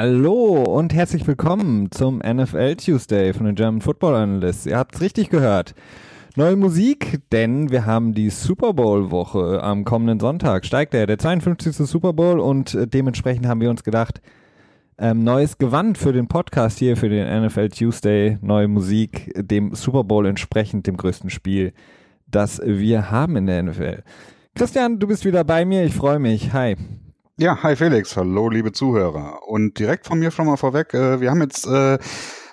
Hallo und herzlich willkommen zum NFL Tuesday von den German Football Analysts. Ihr habt es richtig gehört. Neue Musik, denn wir haben die Super Bowl Woche am kommenden Sonntag. Steigt er, der 52. Super Bowl und dementsprechend haben wir uns gedacht, ähm, neues Gewand für den Podcast hier, für den NFL Tuesday, neue Musik, dem Super Bowl entsprechend, dem größten Spiel, das wir haben in der NFL. Christian, du bist wieder bei mir, ich freue mich. Hi. Ja, hi Felix, hallo liebe Zuhörer. Und direkt von mir schon mal vorweg, äh, wir haben jetzt äh,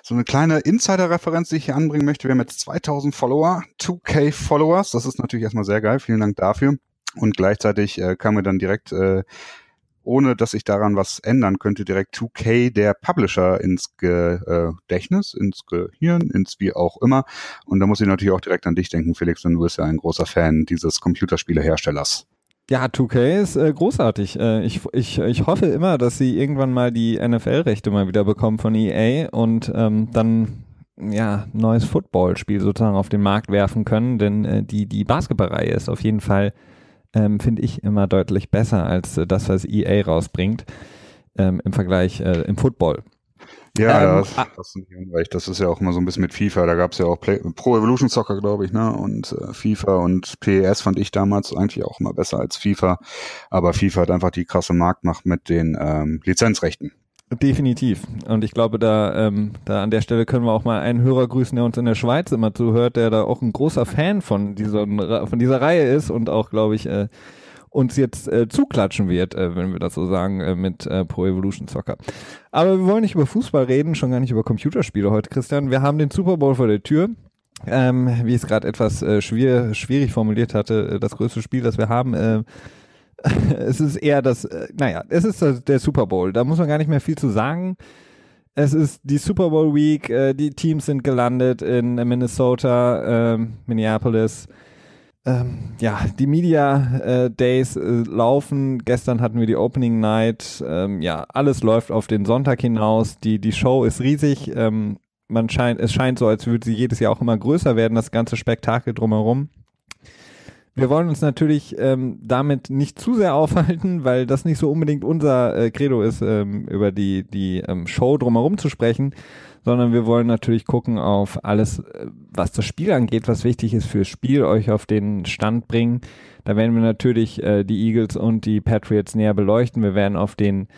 so eine kleine Insider-Referenz, die ich hier anbringen möchte. Wir haben jetzt 2000 Follower, 2K Followers, das ist natürlich erstmal sehr geil, vielen Dank dafür. Und gleichzeitig äh, kam mir dann direkt äh, ohne dass ich daran was ändern könnte, direkt 2K, der Publisher, ins Gedächtnis, ins Gehirn, ins wie auch immer. Und da muss ich natürlich auch direkt an dich denken, Felix, denn du bist ja ein großer Fan dieses Computerspieleherstellers. Ja, 2K ist äh, großartig. Äh, ich, ich, ich hoffe immer, dass sie irgendwann mal die NFL-Rechte mal wieder bekommen von EA und ähm, dann ja neues Football-Spiel sozusagen auf den Markt werfen können, denn äh, die, die Basketballreihe ist auf jeden Fall ähm, finde ich immer deutlich besser als äh, das, was EA rausbringt ähm, im Vergleich äh, im Football. Ja, ähm, das, ah. das, ist unrecht. Das ist ja auch immer so ein bisschen mit FIFA. Da gab es ja auch Play Pro Evolution Soccer, glaube ich, ne? Und äh, FIFA und PES fand ich damals eigentlich auch immer besser als FIFA. Aber FIFA hat einfach die krasse Marktmacht mit den ähm, Lizenzrechten. Definitiv. Und ich glaube, da, ähm, da an der Stelle können wir auch mal einen Hörer grüßen, der uns in der Schweiz immer zuhört, der da auch ein großer Fan von dieser, von dieser Reihe ist und auch, glaube ich, äh, uns jetzt äh, zuklatschen wird, äh, wenn wir das so sagen, äh, mit äh, Pro Evolution Soccer. Aber wir wollen nicht über Fußball reden, schon gar nicht über Computerspiele heute, Christian. Wir haben den Super Bowl vor der Tür. Ähm, wie ich es gerade etwas äh, schwer, schwierig formuliert hatte, äh, das größte Spiel, das wir haben, es ist eher das, naja, es ist der Super Bowl. Da muss man gar nicht mehr viel zu sagen. Es ist die Super Bowl Week. Die Teams sind gelandet in Minnesota, äh, Minneapolis. Ähm, ja, die Media äh, Days äh, laufen. Gestern hatten wir die Opening Night. Ähm, ja, alles läuft auf den Sonntag hinaus. Die, die Show ist riesig. Ähm, man scheint, es scheint so, als würde sie jedes Jahr auch immer größer werden, das ganze Spektakel drumherum. Wir wollen uns natürlich ähm, damit nicht zu sehr aufhalten, weil das nicht so unbedingt unser äh, Credo ist, ähm, über die, die ähm, Show drumherum zu sprechen, sondern wir wollen natürlich gucken auf alles, äh, was das Spiel angeht, was wichtig ist fürs Spiel, euch auf den Stand bringen. Da werden wir natürlich äh, die Eagles und die Patriots näher beleuchten. Wir werden auf den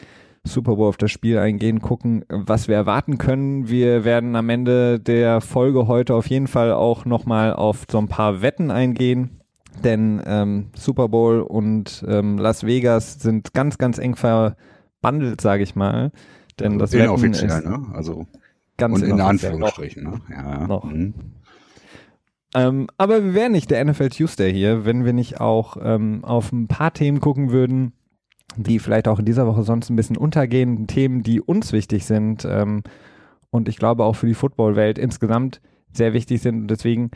Super Bowl auf das Spiel eingehen, gucken, was wir erwarten können. Wir werden am Ende der Folge heute auf jeden Fall auch nochmal auf so ein paar Wetten eingehen denn ähm, Super Bowl und ähm, Las Vegas sind ganz, ganz eng verbandelt, sage ich mal. Denn also das inoffiziell, ne? Also ganz und in Anführungsstrichen, ne? Ja. Noch. Mhm. Ähm, aber wir wären nicht der NFL Tuesday hier, wenn wir nicht auch ähm, auf ein paar Themen gucken würden, die vielleicht auch in dieser Woche sonst ein bisschen untergehen, Themen, die uns wichtig sind ähm, und ich glaube auch für die Footballwelt insgesamt sehr wichtig sind. Und deswegen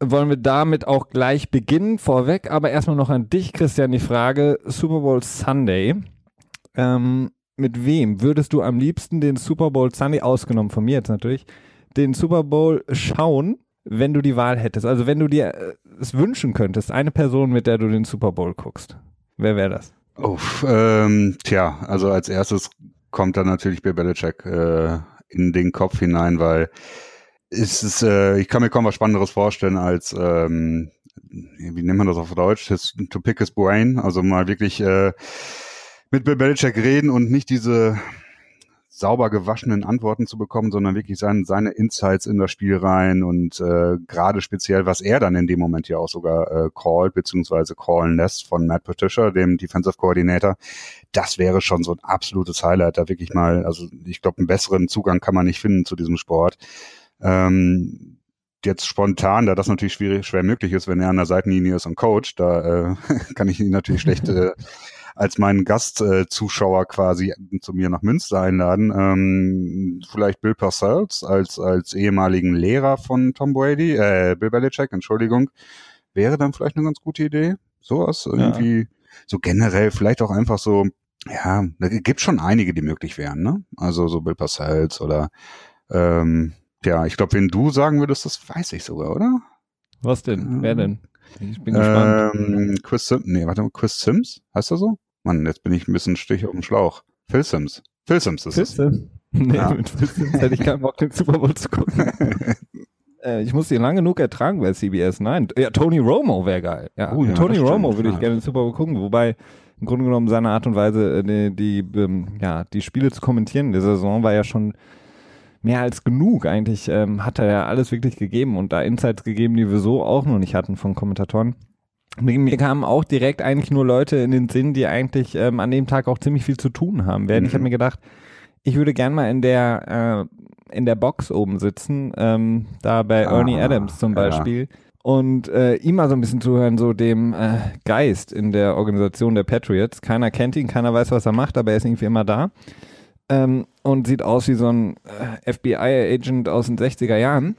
wollen wir damit auch gleich beginnen, vorweg. Aber erstmal noch an dich, Christian, die Frage: Super Bowl Sunday. Ähm, mit wem würdest du am liebsten den Super Bowl Sunday, ausgenommen von mir jetzt natürlich, den Super Bowl schauen, wenn du die Wahl hättest? Also, wenn du dir äh, es wünschen könntest, eine Person, mit der du den Super Bowl guckst. Wer wäre das? Oh, ähm, tja, also als erstes kommt dann natürlich Bill Belichick äh, in den Kopf hinein, weil ist es, äh, ich kann mir kaum was Spannenderes vorstellen als, ähm, wie nennt man das auf Deutsch, his, to pick his brain, also mal wirklich äh, mit Bill Belichick reden und nicht diese sauber gewaschenen Antworten zu bekommen, sondern wirklich sein, seine Insights in das Spiel rein und äh, gerade speziell, was er dann in dem Moment ja auch sogar äh, called, beziehungsweise callen lässt von Matt Patricia, dem Defensive Coordinator, das wäre schon so ein absolutes Highlight, da wirklich mal, also ich glaube, einen besseren Zugang kann man nicht finden zu diesem Sport. Ähm, jetzt spontan, da das natürlich schwierig, schwer möglich ist, wenn er an der Seitenlinie ist und Coach, da äh, kann ich ihn natürlich schlecht äh, als meinen Gastzuschauer äh, quasi zu mir nach Münster einladen. Ähm, vielleicht Bill Parcells als, als ehemaligen Lehrer von Tom Brady, äh, Bill Belichick, Entschuldigung, wäre dann vielleicht eine ganz gute Idee. Sowas irgendwie, ja. so generell, vielleicht auch einfach so, ja, da gibt schon einige, die möglich wären, ne? Also so Bill Parcells oder ähm, ja, ich glaube, wenn du sagen würdest, das weiß ich sogar, oder? Was denn? Wer denn? Ich bin gespannt. Ähm, Chris Sims, nee, warte mal, Chris Sims? Heißt er so? Mann, jetzt bin ich ein bisschen Stich auf dem Schlauch. Phil Sims. Phil Sims ist Phil es. Sims? Nee, Ja. mit Phil Sims hätte ich keinen Bock, den Super Bowl zu gucken. äh, ich muss ihn lange genug ertragen bei CBS. Nein, ja, Tony Romo wäre geil. Ja, Oh ja, Tony Romo würde ich gerne den Super Bowl gucken, wobei im Grunde genommen seine Art und Weise, äh, die, die, ähm, ja, die Spiele zu kommentieren in der Saison war ja schon mehr als genug. Eigentlich ähm, hat er ja alles wirklich gegeben und da Insights gegeben, die wir so auch noch nicht hatten von Kommentatoren. Mir kamen auch direkt eigentlich nur Leute in den Sinn, die eigentlich ähm, an dem Tag auch ziemlich viel zu tun haben werden. Ich habe Mhm. mir gedacht, ich würde gern mal in der äh, in der Box oben sitzen, ähm, da bei Ah, Ernie Adams zum ja. Beispiel. Und äh, ihm mal so ein bisschen zuhören, so dem äh, Geist in der Organisation der Patriots. Keiner kennt ihn, keiner weiß, was er macht, aber er ist irgendwie immer da. Ähm, und sieht aus wie so ein äh, FBI-Agent aus den 60er Jahren.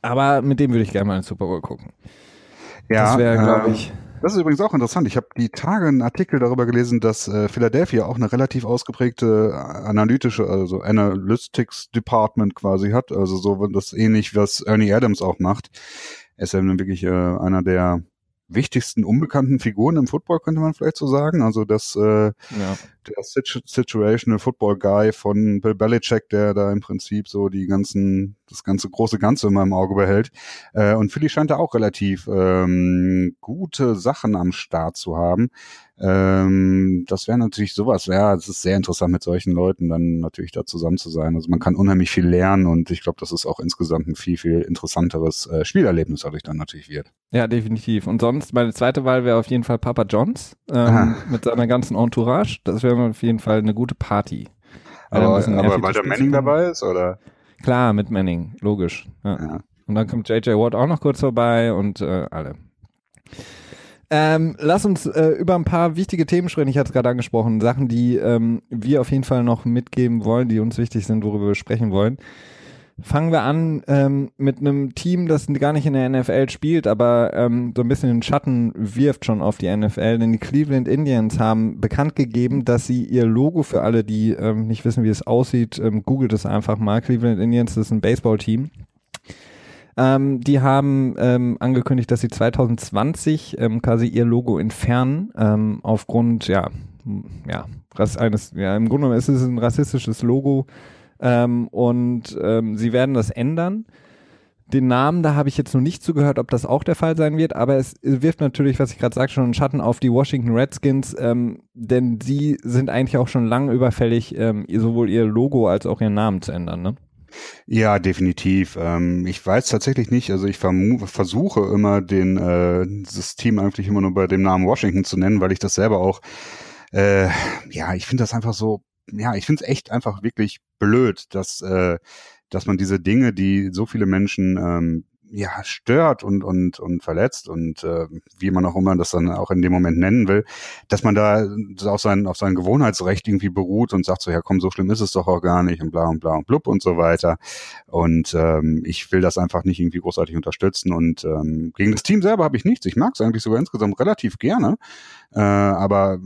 Aber mit dem würde ich gerne mal in Super Bowl gucken. Ja, das wäre, glaube äh, ich, Das ist übrigens auch interessant. Ich habe die Tage einen Artikel darüber gelesen, dass äh, Philadelphia auch eine relativ ausgeprägte äh, analytische, also Analytics Department quasi hat. Also so das ähnlich, was Ernie Adams auch macht. Er ist ja nun wirklich äh, einer der wichtigsten unbekannten Figuren im Football, könnte man vielleicht so sagen. Also das äh, ja. Der Situ Situational Football Guy von Bill Belichick, der da im Prinzip so die ganzen, das ganze große Ganze immer im Auge behält. Äh, und Philly scheint da auch relativ ähm, gute Sachen am Start zu haben. Ähm, das wäre natürlich sowas, ja, es ist sehr interessant mit solchen Leuten dann natürlich da zusammen zu sein. Also man kann unheimlich viel lernen und ich glaube, dass es auch insgesamt ein viel, viel interessanteres äh, Spielerlebnis dadurch dann natürlich wird. Ja, definitiv. Und sonst, meine zweite Wahl wäre auf jeden Fall Papa Johns ähm, mit seiner ganzen Entourage. Das wäre auf jeden Fall eine gute Party. Weil er Aber, aber weil gespielt Manning dabei ist, oder? Klar, mit Manning, logisch. Ja. Ja. Und dann kommt JJ Watt auch noch kurz vorbei und äh, alle. Ähm, lass uns äh, über ein paar wichtige Themen sprechen. Ich hatte es gerade angesprochen. Sachen, die ähm, wir auf jeden Fall noch mitgeben wollen, die uns wichtig sind, worüber wir sprechen wollen. Fangen wir an ähm, mit einem Team, das gar nicht in der NFL spielt, aber ähm, so ein bisschen den Schatten wirft schon auf die NFL, denn die Cleveland Indians haben bekannt gegeben, dass sie ihr Logo für alle, die ähm, nicht wissen, wie es aussieht, ähm, googelt es einfach mal. Cleveland Indians ist ein Baseballteam. Ähm, die haben ähm, angekündigt, dass sie 2020 ähm, quasi ihr Logo entfernen, ähm, aufgrund, ja, ja, eines, ja, im Grunde genommen ist es ein rassistisches Logo ähm, und ähm, sie werden das ändern. Den Namen, da habe ich jetzt noch nicht zugehört, ob das auch der Fall sein wird, aber es wirft natürlich, was ich gerade sagte, schon einen Schatten auf die Washington Redskins, ähm, denn sie sind eigentlich auch schon lange überfällig, ähm, sowohl ihr Logo als auch ihren Namen zu ändern, ne? Ja, definitiv. Ähm, ich weiß tatsächlich nicht, also ich versuche immer den äh, das Team eigentlich immer nur bei dem Namen Washington zu nennen, weil ich das selber auch, äh, ja, ich finde das einfach so, ja, ich finde es echt einfach wirklich blöd, dass, äh, dass man diese Dinge, die so viele Menschen ähm, ja, stört und, und, und verletzt und äh, wie man auch immer das dann auch in dem Moment nennen will, dass man da auf sein, auf sein Gewohnheitsrecht irgendwie beruht und sagt so, ja komm, so schlimm ist es doch auch gar nicht und bla und bla und blub und so weiter. Und ähm, ich will das einfach nicht irgendwie großartig unterstützen. Und ähm, gegen das Team selber habe ich nichts. Ich mag es eigentlich sogar insgesamt relativ gerne. Äh, aber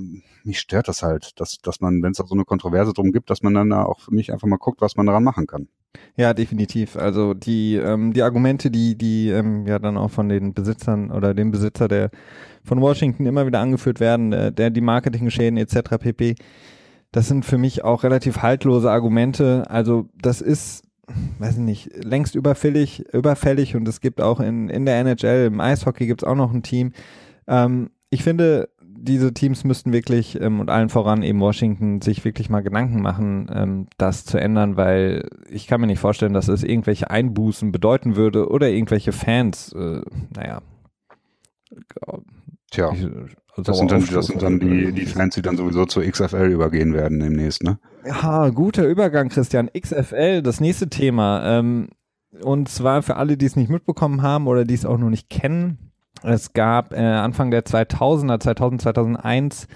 mich stört das halt, dass, dass man, wenn es da so eine Kontroverse drum gibt, dass man dann da auch für mich einfach mal guckt, was man daran machen kann. Ja, definitiv. Also die, ähm, die Argumente, die, die ähm, ja dann auch von den Besitzern oder dem Besitzer der von Washington immer wieder angeführt werden, äh, der die Marketingschäden etc. pp. Das sind für mich auch relativ haltlose Argumente. Also das ist, weiß ich nicht, längst überfällig, überfällig und es gibt auch in, in der NHL, im Eishockey gibt es auch noch ein Team. Ähm, ich finde, diese Teams müssten wirklich ähm, und allen voran eben Washington sich wirklich mal Gedanken machen, ähm, das zu ändern, weil ich kann mir nicht vorstellen, dass es irgendwelche Einbußen bedeuten würde oder irgendwelche Fans, äh, naja. Tja, das sind dann, das sind dann die, die Fans, die dann sowieso zur XFL übergehen werden demnächst, ne? Ja, guter Übergang, Christian. XFL, das nächste Thema. Ähm, und zwar für alle, die es nicht mitbekommen haben oder die es auch noch nicht kennen. Es gab äh, Anfang der 2000er, 2000, 2001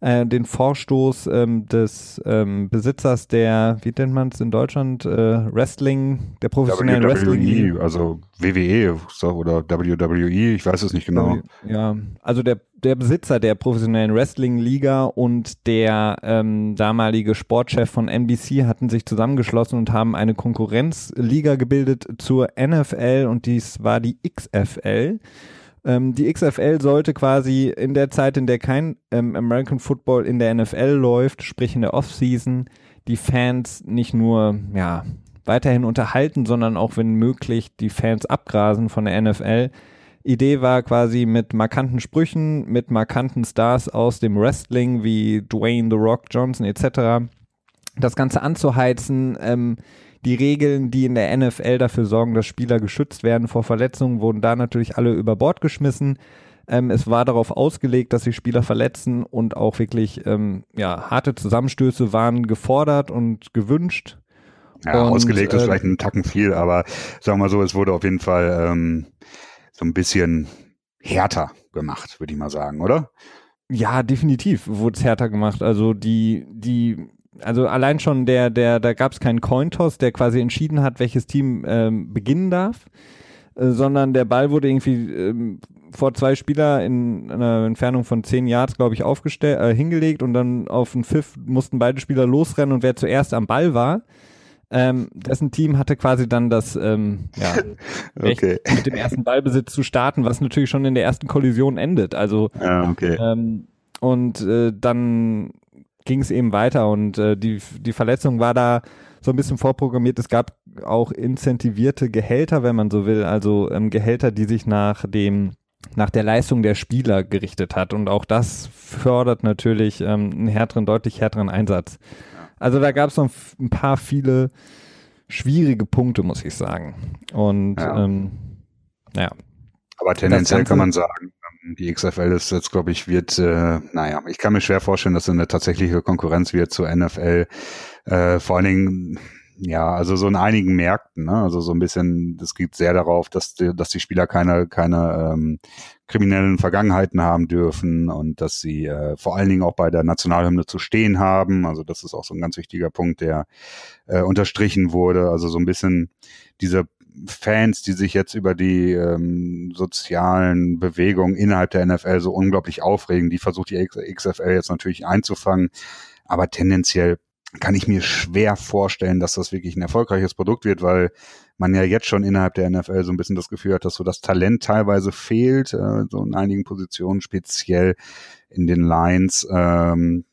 äh, den Vorstoß ähm, des ähm, Besitzers der, wie nennt man es in Deutschland, äh, Wrestling, der professionellen Wrestling. WWE, also WWE oder WWE, ich weiß es nicht genau. Ja, also der, der Besitzer der professionellen Wrestling-Liga und der ähm, damalige Sportchef von NBC hatten sich zusammengeschlossen und haben eine Konkurrenzliga gebildet zur NFL und dies war die XFL. Ähm, die XFL sollte quasi in der Zeit, in der kein ähm, American Football in der NFL läuft, sprich in der Offseason, die Fans nicht nur, ja, weiterhin unterhalten, sondern auch, wenn möglich, die Fans abgrasen von der NFL. Idee war quasi mit markanten Sprüchen, mit markanten Stars aus dem Wrestling wie Dwayne The Rock Johnson etc. das Ganze anzuheizen. Ähm, die Regeln, die in der NFL dafür sorgen, dass Spieler geschützt werden vor Verletzungen, wurden da natürlich alle über Bord geschmissen. Ähm, es war darauf ausgelegt, dass sich Spieler verletzen und auch wirklich ähm, ja, harte Zusammenstöße waren gefordert und gewünscht. Ja, und, ausgelegt ist äh, vielleicht ein Tacken viel, aber sagen wir mal so, es wurde auf jeden Fall ähm, so ein bisschen härter gemacht, würde ich mal sagen, oder? Ja, definitiv wurde es härter gemacht. Also die, die, also allein schon der, der, da gab es keinen Cointoss, der quasi entschieden hat, welches Team ähm, beginnen darf, äh, sondern der Ball wurde irgendwie ähm, vor zwei Spieler in einer Entfernung von zehn Yards, glaube ich, aufgestellt, äh, hingelegt und dann auf den Pfiff mussten beide Spieler losrennen und wer zuerst am Ball war, ähm, dessen Team hatte quasi dann das ähm, ja, okay. mit dem ersten Ballbesitz zu starten, was natürlich schon in der ersten Kollision endet. Also ja, okay. ähm, und äh, dann ging es eben weiter und äh, die, die Verletzung war da so ein bisschen vorprogrammiert. Es gab auch incentivierte Gehälter, wenn man so will, also ähm, Gehälter, die sich nach dem nach der Leistung der Spieler gerichtet hat und auch das fördert natürlich ähm, einen härteren, deutlich härteren Einsatz. Also da gab es noch ein paar viele schwierige Punkte, muss ich sagen. Und ja. Ähm, ja. Aber tendenziell kann man sagen, die XFL ist jetzt, glaube ich, wird, äh, naja, ich kann mir schwer vorstellen, dass es eine tatsächliche Konkurrenz wird zur NFL. Äh, vor allen Dingen ja, also so in einigen Märkten, ne? also so ein bisschen, das geht sehr darauf, dass die, dass die Spieler keine, keine ähm, kriminellen Vergangenheiten haben dürfen und dass sie äh, vor allen Dingen auch bei der Nationalhymne zu stehen haben. Also das ist auch so ein ganz wichtiger Punkt, der äh, unterstrichen wurde. Also so ein bisschen diese Fans, die sich jetzt über die ähm, sozialen Bewegungen innerhalb der NFL so unglaublich aufregen, die versucht die XFL jetzt natürlich einzufangen. Aber tendenziell kann ich mir schwer vorstellen, dass das wirklich ein erfolgreiches Produkt wird, weil man ja jetzt schon innerhalb der NFL so ein bisschen das Gefühl hat, dass so das Talent teilweise fehlt, äh, so in einigen Positionen, speziell in den Lines, ähm,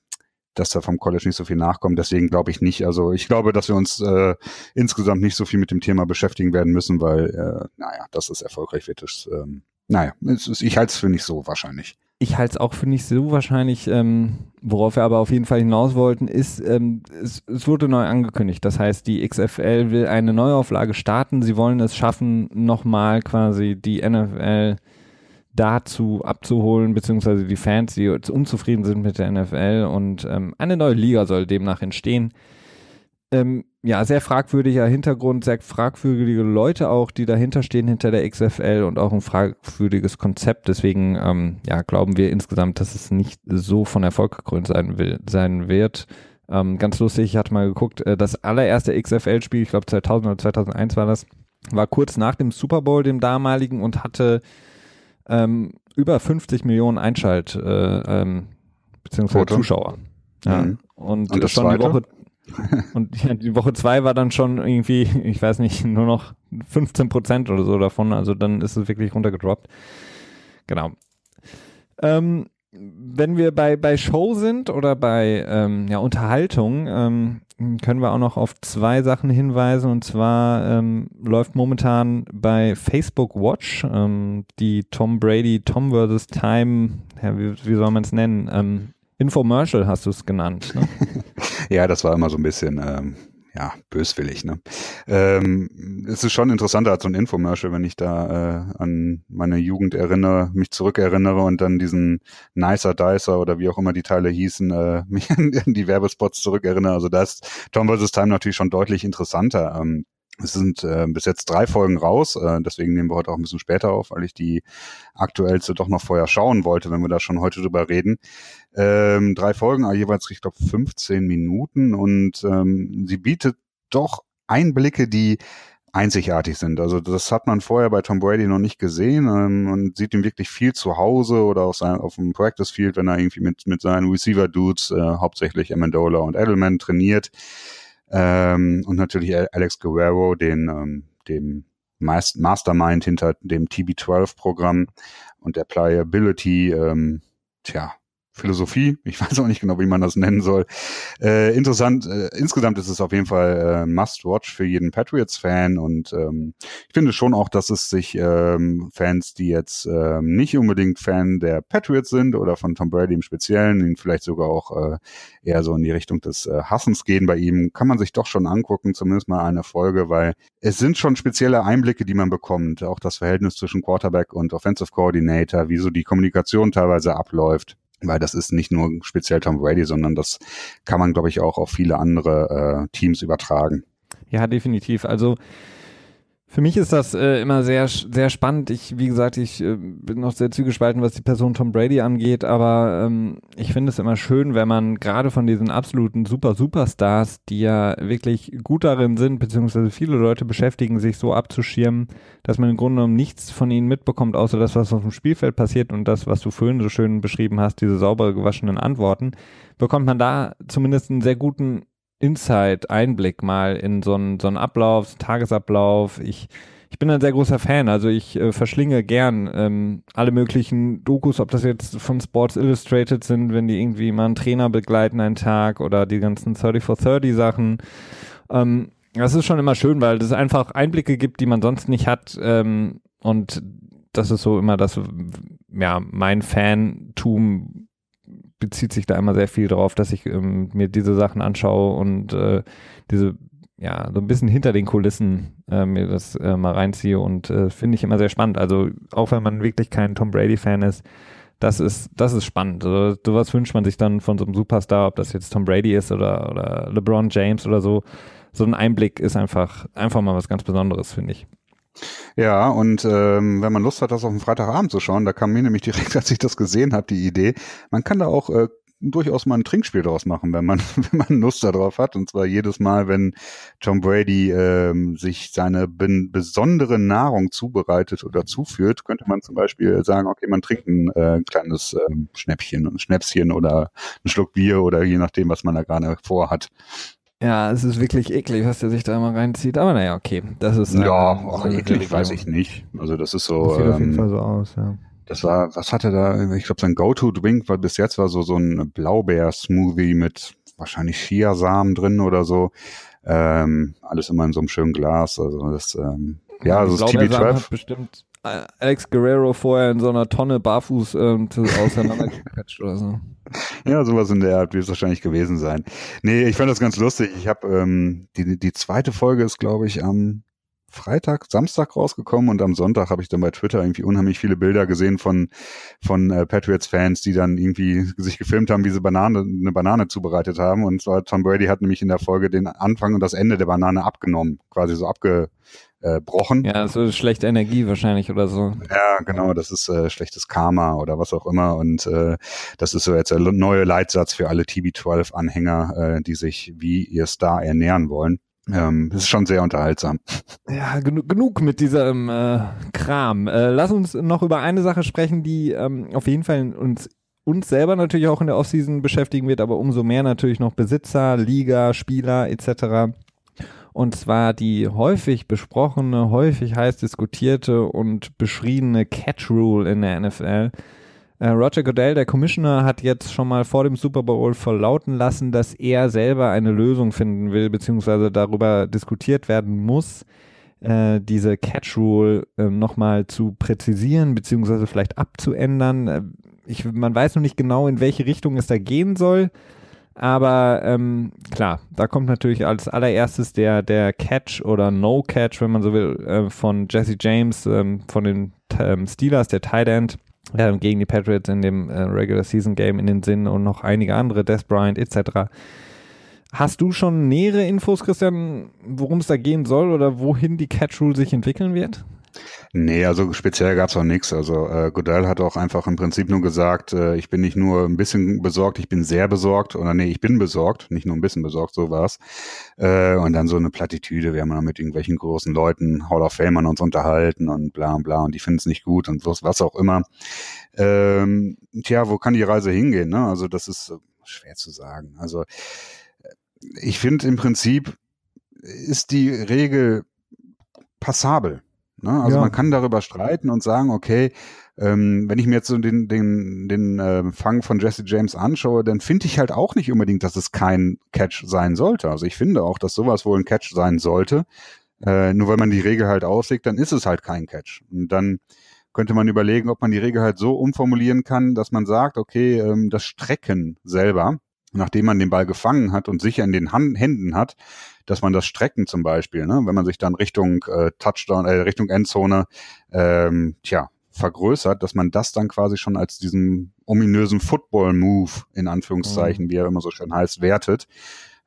dass da vom College nicht so viel nachkommt. Deswegen glaube ich nicht. Also ich glaube, dass wir uns äh, insgesamt nicht so viel mit dem Thema beschäftigen werden müssen, weil, äh, naja, dass es erfolgreich wird, ist, ähm, naja, ist, ich halte es für nicht so wahrscheinlich ich halte es auch für nicht so wahrscheinlich, ähm, worauf wir aber auf jeden Fall hinaus wollten, ist, ähm, es, es, wurde neu angekündigt. Das heißt, die XFL will eine Neuauflage starten. Sie wollen es schaffen, nochmal quasi die NFL dazu abzuholen, beziehungsweise die Fans, die unzufrieden sind mit der NFL und ähm, eine neue Liga soll demnach entstehen. Ähm, ja, sehr fragwürdiger Hintergrund, sehr fragwürdige Leute auch, die dahinter stehen, hinter der XFL und auch ein fragwürdiges Konzept. Deswegen, ähm, ja, glauben wir insgesamt, dass es nicht so von Erfolg gekrönt sein, sein wird. Ähm, ganz lustig, ich hatte mal geguckt, äh, das allererste XFL-Spiel, ich glaube 2000 oder 2001 war das, war kurz nach dem Super Bowl, dem damaligen, und hatte ähm, über 50 Millionen Einschalt, äh, ähm, beziehungsweise Foto. Zuschauer. Ja. Mhm. Und, und schon die Woche und ja, die Woche zwei war dann schon irgendwie, ich weiß nicht, nur noch 15 Prozent oder so davon. Also dann ist es wirklich runtergedroppt. Genau. Ähm, wenn wir bei, bei Show sind oder bei ähm, ja, Unterhaltung, ähm, können wir auch noch auf zwei Sachen hinweisen. Und zwar ähm, läuft momentan bei Facebook Watch ähm, die Tom Brady Tom vs. Time, ja, wie, wie soll man es nennen? Ähm, Infomercial hast du es genannt. Ne? ja, das war immer so ein bisschen ähm, ja, böswillig. Ne? Ähm, es ist schon interessanter als so ein Infomercial, wenn ich da äh, an meine Jugend erinnere, mich zurückerinnere und dann diesen Nicer Dicer oder wie auch immer die Teile hießen, äh, mich an, die Werbespots zurückerinnere. Also da ist Tom vs. Time natürlich schon deutlich interessanter. Ähm, es sind äh, bis jetzt drei Folgen raus, äh, deswegen nehmen wir heute auch ein bisschen später auf, weil ich die aktuellste doch noch vorher schauen wollte, wenn wir da schon heute drüber reden. Ähm, drei Folgen, jeweils, ich glaube, 15 Minuten und ähm, sie bietet doch Einblicke, die einzigartig sind. Also das hat man vorher bei Tom Brady noch nicht gesehen. Ähm, man sieht ihn wirklich viel zu Hause oder auf, sein, auf dem Practice Field, wenn er irgendwie mit, mit seinen Receiver-Dudes, äh, hauptsächlich Amendola und Edelman trainiert. Ähm, und natürlich Alex Guerrero, den, ähm, dem Mastermind hinter dem TB12-Programm und der Pliability, ähm, tja, Philosophie. Ich weiß auch nicht genau, wie man das nennen soll. Äh, interessant. Äh, insgesamt ist es auf jeden Fall äh, Must-Watch für jeden Patriots-Fan und ähm, ich finde schon auch, dass es sich ähm, Fans, die jetzt ähm, nicht unbedingt Fan der Patriots sind oder von Tom Brady im Speziellen, vielleicht sogar auch äh, eher so in die Richtung des äh, Hassens gehen bei ihm, kann man sich doch schon angucken, zumindest mal eine Folge, weil es sind schon spezielle Einblicke, die man bekommt. Auch das Verhältnis zwischen Quarterback und Offensive Coordinator, wie so die Kommunikation teilweise abläuft weil das ist nicht nur speziell Tom Brady, sondern das kann man, glaube ich, auch auf viele andere äh, Teams übertragen. Ja, definitiv. Also für mich ist das äh, immer sehr, sehr spannend. Ich, wie gesagt, ich äh, bin noch sehr zugespalten, was die Person Tom Brady angeht, aber ähm, ich finde es immer schön, wenn man gerade von diesen absoluten Super Superstars, die ja wirklich gut darin sind, beziehungsweise viele Leute beschäftigen, sich so abzuschirmen, dass man im Grunde genommen nichts von ihnen mitbekommt, außer das, was auf dem Spielfeld passiert und das, was du vorhin so schön beschrieben hast, diese sauber gewaschenen Antworten, bekommt man da zumindest einen sehr guten Inside-Einblick mal in so einen, so einen Ablauf, so einen Tagesablauf. Ich, ich bin ein sehr großer Fan, also ich äh, verschlinge gern ähm, alle möglichen Dokus, ob das jetzt von Sports Illustrated sind, wenn die irgendwie mal einen Trainer begleiten einen Tag oder die ganzen 30 for 30 Sachen. Ähm, das ist schon immer schön, weil es einfach Einblicke gibt, die man sonst nicht hat. Ähm, und das ist so immer das, ja, mein Fantum bezieht sich da immer sehr viel darauf, dass ich ähm, mir diese Sachen anschaue und äh, diese ja, so ein bisschen hinter den Kulissen äh, mir das äh, mal reinziehe und äh, finde ich immer sehr spannend. Also auch wenn man wirklich kein Tom Brady-Fan ist, das ist, das ist spannend. Also, sowas wünscht man sich dann von so einem Superstar, ob das jetzt Tom Brady ist oder, oder LeBron James oder so. So ein Einblick ist einfach, einfach mal was ganz Besonderes, finde ich. Ja, und ähm, wenn man Lust hat, das auf dem Freitagabend zu schauen, da kam mir nämlich direkt, als ich das gesehen habe, die Idee, man kann da auch äh, durchaus mal ein Trinkspiel draus machen, wenn man, wenn man Lust darauf hat. Und zwar jedes Mal, wenn Tom Brady ähm, sich seine besondere Nahrung zubereitet oder zuführt, könnte man zum Beispiel sagen, okay, man trinkt ein äh, kleines äh, Schnäppchen, ein Schnäpschen oder ein Schluck Bier oder je nachdem, was man da gerade vorhat. Ja, es ist wirklich eklig, was der sich da immer reinzieht. Aber naja, okay. Das ist. Ja, äh, auch eklig weiß ich nicht. Also das ist so. Das sieht ähm, auf jeden ähm, Fall so aus, ja. Das war, was hatte da? Ich glaube, sein Go-To-Drink war bis jetzt war so so ein Blaubeer-Smoothie mit wahrscheinlich Chiasamen drin oder so. Ähm, alles immer in so einem schönen Glas. Also das, ähm, ja, also das TB12. Hat bestimmt Alex Guerrero vorher in so einer Tonne barfuß ähm, auseinandergepatcht oder so. Ja, sowas in der Art wird es wahrscheinlich gewesen sein. Nee, ich fand das ganz lustig. Ich habe ähm, die, die zweite Folge ist, glaube ich, am Freitag, Samstag rausgekommen und am Sonntag habe ich dann bei Twitter irgendwie unheimlich viele Bilder gesehen von von äh, Patriots-Fans, die dann irgendwie sich gefilmt haben, wie sie Banane eine Banane zubereitet haben. Und zwar Tom Brady hat nämlich in der Folge den Anfang und das Ende der Banane abgenommen, quasi so abge äh, brochen. Ja, so schlechte Energie wahrscheinlich oder so. Ja, genau, das ist äh, schlechtes Karma oder was auch immer. Und äh, das ist so jetzt der neue Leitsatz für alle TB12-Anhänger, äh, die sich wie ihr Star ernähren wollen. Ähm, das ist schon sehr unterhaltsam. Ja, genu genug mit diesem äh, Kram. Äh, lass uns noch über eine Sache sprechen, die ähm, auf jeden Fall uns uns selber natürlich auch in der Offseason beschäftigen wird, aber umso mehr natürlich noch Besitzer, Liga, Spieler etc. Und zwar die häufig besprochene, häufig heiß diskutierte und beschriebene Catch Rule in der NFL. Äh, Roger Goodell, der Commissioner, hat jetzt schon mal vor dem Super Bowl verlauten lassen, dass er selber eine Lösung finden will, beziehungsweise darüber diskutiert werden muss, äh, diese Catch Rule äh, nochmal zu präzisieren, beziehungsweise vielleicht abzuändern. Äh, ich, man weiß noch nicht genau, in welche Richtung es da gehen soll. Aber ähm, klar, da kommt natürlich als allererstes der, der Catch oder No-Catch, wenn man so will, äh, von Jesse James ähm, von den ähm, Steelers, der Tight End, äh, gegen die Patriots in dem äh, Regular Season Game in den Sinn und noch einige andere, Des Bryant etc. Hast du schon nähere Infos, Christian, worum es da gehen soll oder wohin die Catch Rule sich entwickeln wird? Nee, also speziell gab's auch nichts. Also äh, Godell hat auch einfach im Prinzip nur gesagt, äh, ich bin nicht nur ein bisschen besorgt, ich bin sehr besorgt. Oder nee, ich bin besorgt, nicht nur ein bisschen besorgt, so war's. Äh, und dann so eine Plattitüde, wir haben dann mit irgendwelchen großen Leuten, Hall of Famern uns unterhalten und bla und bla und die finden es nicht gut und was, was auch immer. Ähm, tja, wo kann die Reise hingehen? Ne? Also das ist schwer zu sagen. Also äh, ich finde im Prinzip ist die Regel passabel. Ne? Also ja. man kann darüber streiten und sagen, okay, ähm, wenn ich mir jetzt so den, den, den äh, Fang von Jesse James anschaue, dann finde ich halt auch nicht unbedingt, dass es kein Catch sein sollte. Also ich finde auch, dass sowas wohl ein Catch sein sollte. Äh, nur wenn man die Regel halt auslegt, dann ist es halt kein Catch. Und dann könnte man überlegen, ob man die Regel halt so umformulieren kann, dass man sagt, okay, ähm, das Strecken selber, nachdem man den Ball gefangen hat und sicher in den Hand, Händen hat, dass man das Strecken zum Beispiel, ne, wenn man sich dann Richtung äh, Touchdown, äh, Richtung Endzone, ähm, tja, vergrößert, dass man das dann quasi schon als diesen ominösen Football-Move in Anführungszeichen, mhm. wie er immer so schön heißt, wertet.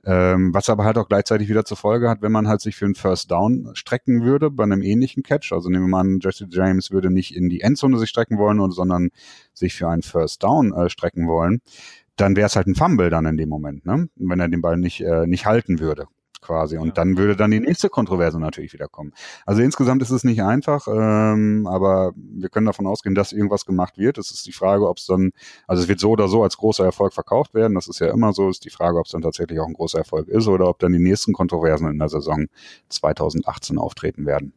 Ähm, was aber halt auch gleichzeitig wieder zur Folge hat, wenn man halt sich für einen First Down strecken würde bei einem ähnlichen Catch. Also nehmen wir mal an, Jesse James würde nicht in die Endzone sich strecken wollen, sondern sich für einen First Down äh, strecken wollen. Dann wäre es halt ein Fumble dann in dem Moment, ne? wenn er den Ball nicht, äh, nicht halten würde quasi. Und ja. dann würde dann die nächste Kontroverse natürlich wieder kommen. Also insgesamt ist es nicht einfach, ähm, aber wir können davon ausgehen, dass irgendwas gemacht wird. Es ist die Frage, ob es dann, also es wird so oder so als großer Erfolg verkauft werden. Das ist ja immer so. Ist die Frage, ob es dann tatsächlich auch ein großer Erfolg ist oder ob dann die nächsten Kontroversen in der Saison 2018 auftreten werden.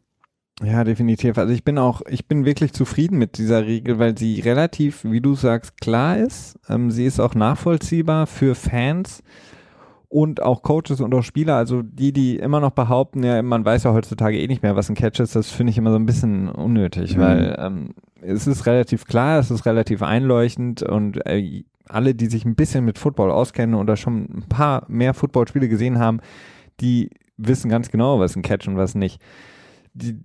Ja, definitiv. Also ich bin auch, ich bin wirklich zufrieden mit dieser Regel, weil sie relativ, wie du sagst, klar ist. Ähm, sie ist auch nachvollziehbar für Fans und auch Coaches und auch Spieler, also die, die immer noch behaupten, ja, man weiß ja heutzutage eh nicht mehr, was ein Catch ist, das finde ich immer so ein bisschen unnötig, mhm. weil ähm, es ist relativ klar, es ist relativ einleuchtend und äh, alle, die sich ein bisschen mit Football auskennen oder schon ein paar mehr Footballspiele gesehen haben, die wissen ganz genau, was ein Catch und was nicht. Die,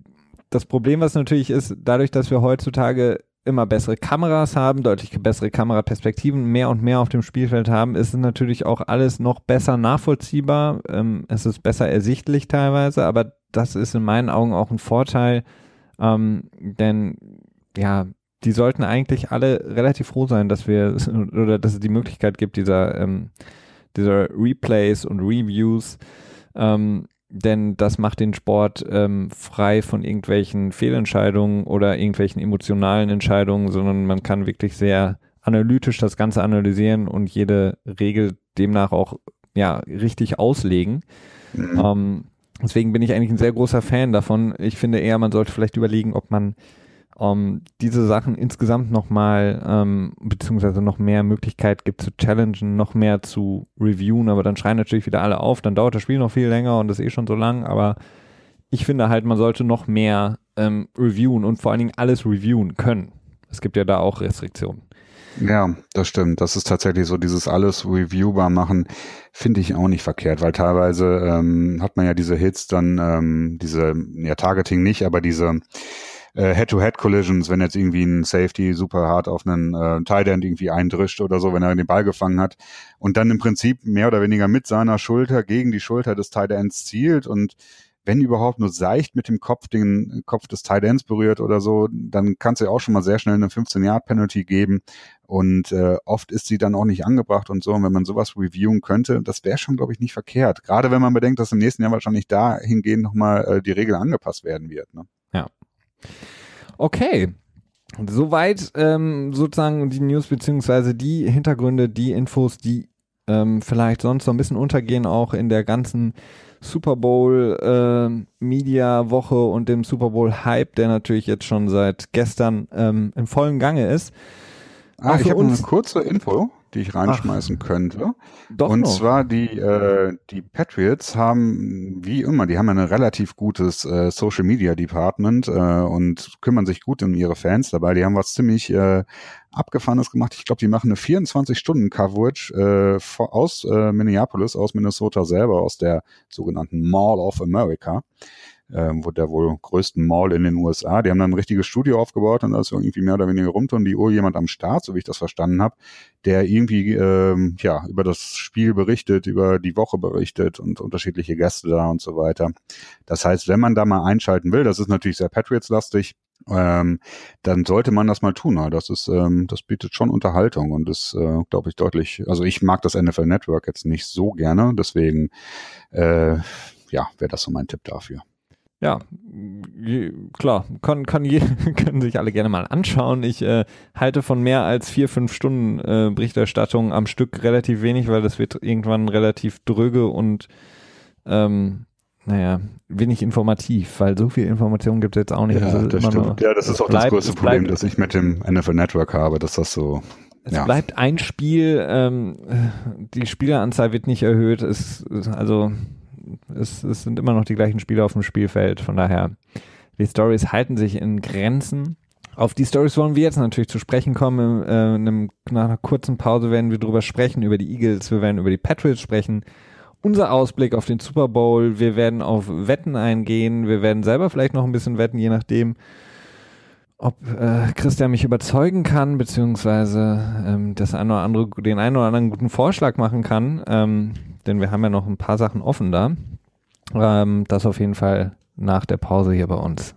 das Problem, was natürlich ist, dadurch, dass wir heutzutage immer bessere Kameras haben, deutlich bessere Kameraperspektiven, mehr und mehr auf dem Spielfeld haben, ist es natürlich auch alles noch besser nachvollziehbar. Ähm, es ist besser ersichtlich teilweise, aber das ist in meinen Augen auch ein Vorteil, ähm, denn ja, die sollten eigentlich alle relativ froh sein, dass wir oder dass es die Möglichkeit gibt, dieser, ähm, dieser Replays und Reviews. Ähm, denn das macht den Sport ähm, frei von irgendwelchen Fehlentscheidungen oder irgendwelchen emotionalen Entscheidungen, sondern man kann wirklich sehr analytisch das Ganze analysieren und jede Regel demnach auch ja richtig auslegen. Mhm. Ähm, deswegen bin ich eigentlich ein sehr großer Fan davon. Ich finde eher, man sollte vielleicht überlegen, ob man um, diese Sachen insgesamt nochmal, ähm, beziehungsweise noch mehr Möglichkeit gibt zu challengen, noch mehr zu reviewen, aber dann schreien natürlich wieder alle auf, dann dauert das Spiel noch viel länger und ist eh schon so lang, aber ich finde halt, man sollte noch mehr ähm, reviewen und vor allen Dingen alles reviewen können. Es gibt ja da auch Restriktionen. Ja, das stimmt. Das ist tatsächlich so, dieses alles reviewbar machen, finde ich auch nicht verkehrt, weil teilweise ähm, hat man ja diese Hits dann, ähm, diese, ja, Targeting nicht, aber diese äh, Head-to-Head-Collisions, wenn jetzt irgendwie ein Safety super hart auf einen äh, Tight End irgendwie eindrischt oder so, wenn er den Ball gefangen hat und dann im Prinzip mehr oder weniger mit seiner Schulter gegen die Schulter des Tight Ends zielt und wenn überhaupt nur seicht mit dem Kopf den Kopf des Tight Ends berührt oder so, dann kannst du ja auch schon mal sehr schnell eine 15-Yard-Penalty geben. Und äh, oft ist sie dann auch nicht angebracht und so. Und wenn man sowas reviewen könnte, das wäre schon, glaube ich, nicht verkehrt. Gerade wenn man bedenkt, dass im nächsten Jahr wahrscheinlich dahingehend nochmal äh, die Regel angepasst werden wird. Ne? Okay. Soweit ähm, sozusagen die News beziehungsweise die Hintergründe, die Infos, die ähm, vielleicht sonst so ein bisschen untergehen, auch in der ganzen Super Bowl äh, Media Woche und dem Super Bowl Hype, der natürlich jetzt schon seit gestern ähm, im vollen Gange ist. Ah, ich habe eine kurze Info die ich reinschmeißen Ach, könnte. Doch und noch. zwar die, äh, die Patriots haben, wie immer, die haben ein relativ gutes äh, Social Media Department äh, und kümmern sich gut um ihre Fans dabei. Die haben was ziemlich äh, Abgefahrenes gemacht. Ich glaube, die machen eine 24-Stunden-Coverage äh, aus äh, Minneapolis, aus Minnesota selber, aus der sogenannten Mall of America äh, wo der wohl größten Mall in den USA. Die haben dann ein richtiges Studio aufgebaut und da ist irgendwie mehr oder weniger rund um die Uhr jemand am Start, so wie ich das verstanden habe, der irgendwie ähm, ja über das Spiel berichtet, über die Woche berichtet und unterschiedliche Gäste da und so weiter. Das heißt, wenn man da mal einschalten will, das ist natürlich sehr Patriots-lastig, ähm, dann sollte man das mal tun. Das ist, ähm, das bietet schon Unterhaltung und ist, äh, glaube ich, deutlich. Also ich mag das NFL Network jetzt nicht so gerne, deswegen äh, ja, wäre das so mein Tipp dafür ja, klar, kann, kann je, können sich alle gerne mal anschauen. Ich äh, halte von mehr als vier, fünf Stunden äh, Berichterstattung am Stück relativ wenig, weil das wird irgendwann relativ dröge und ähm, naja, wenig informativ, weil so viel Information gibt es jetzt auch nicht. Ja, also das nur- ja, das ist auch das bleibt- größte es bleibt- Problem, das ich mit dem NFL Network habe, dass das so. Es Ja. bleibt ein Spiel, ähm, die Spieleranzahl wird nicht erhöht. Es, es- also es, es sind immer noch die gleichen Spieler auf dem Spielfeld. Von daher, die Stories halten sich in Grenzen. Auf die Stories wollen wir jetzt natürlich zu sprechen kommen. Äh, in einem, nach einer kurzen Pause werden wir drüber sprechen, über die Eagles, wir werden über die Patriots sprechen. Unser Ausblick auf den Super Bowl, wir werden auf Wetten eingehen, wir werden selber vielleicht noch ein bisschen wetten, je nachdem, ob äh, Christian mich überzeugen kann, beziehungsweise ähm, das eine oder andere, den einen oder anderen guten Vorschlag machen kann, ähm, denn wir haben ja noch ein paar Sachen offen da. Ähm, das auf jeden Fall nach der Pause hier bei uns.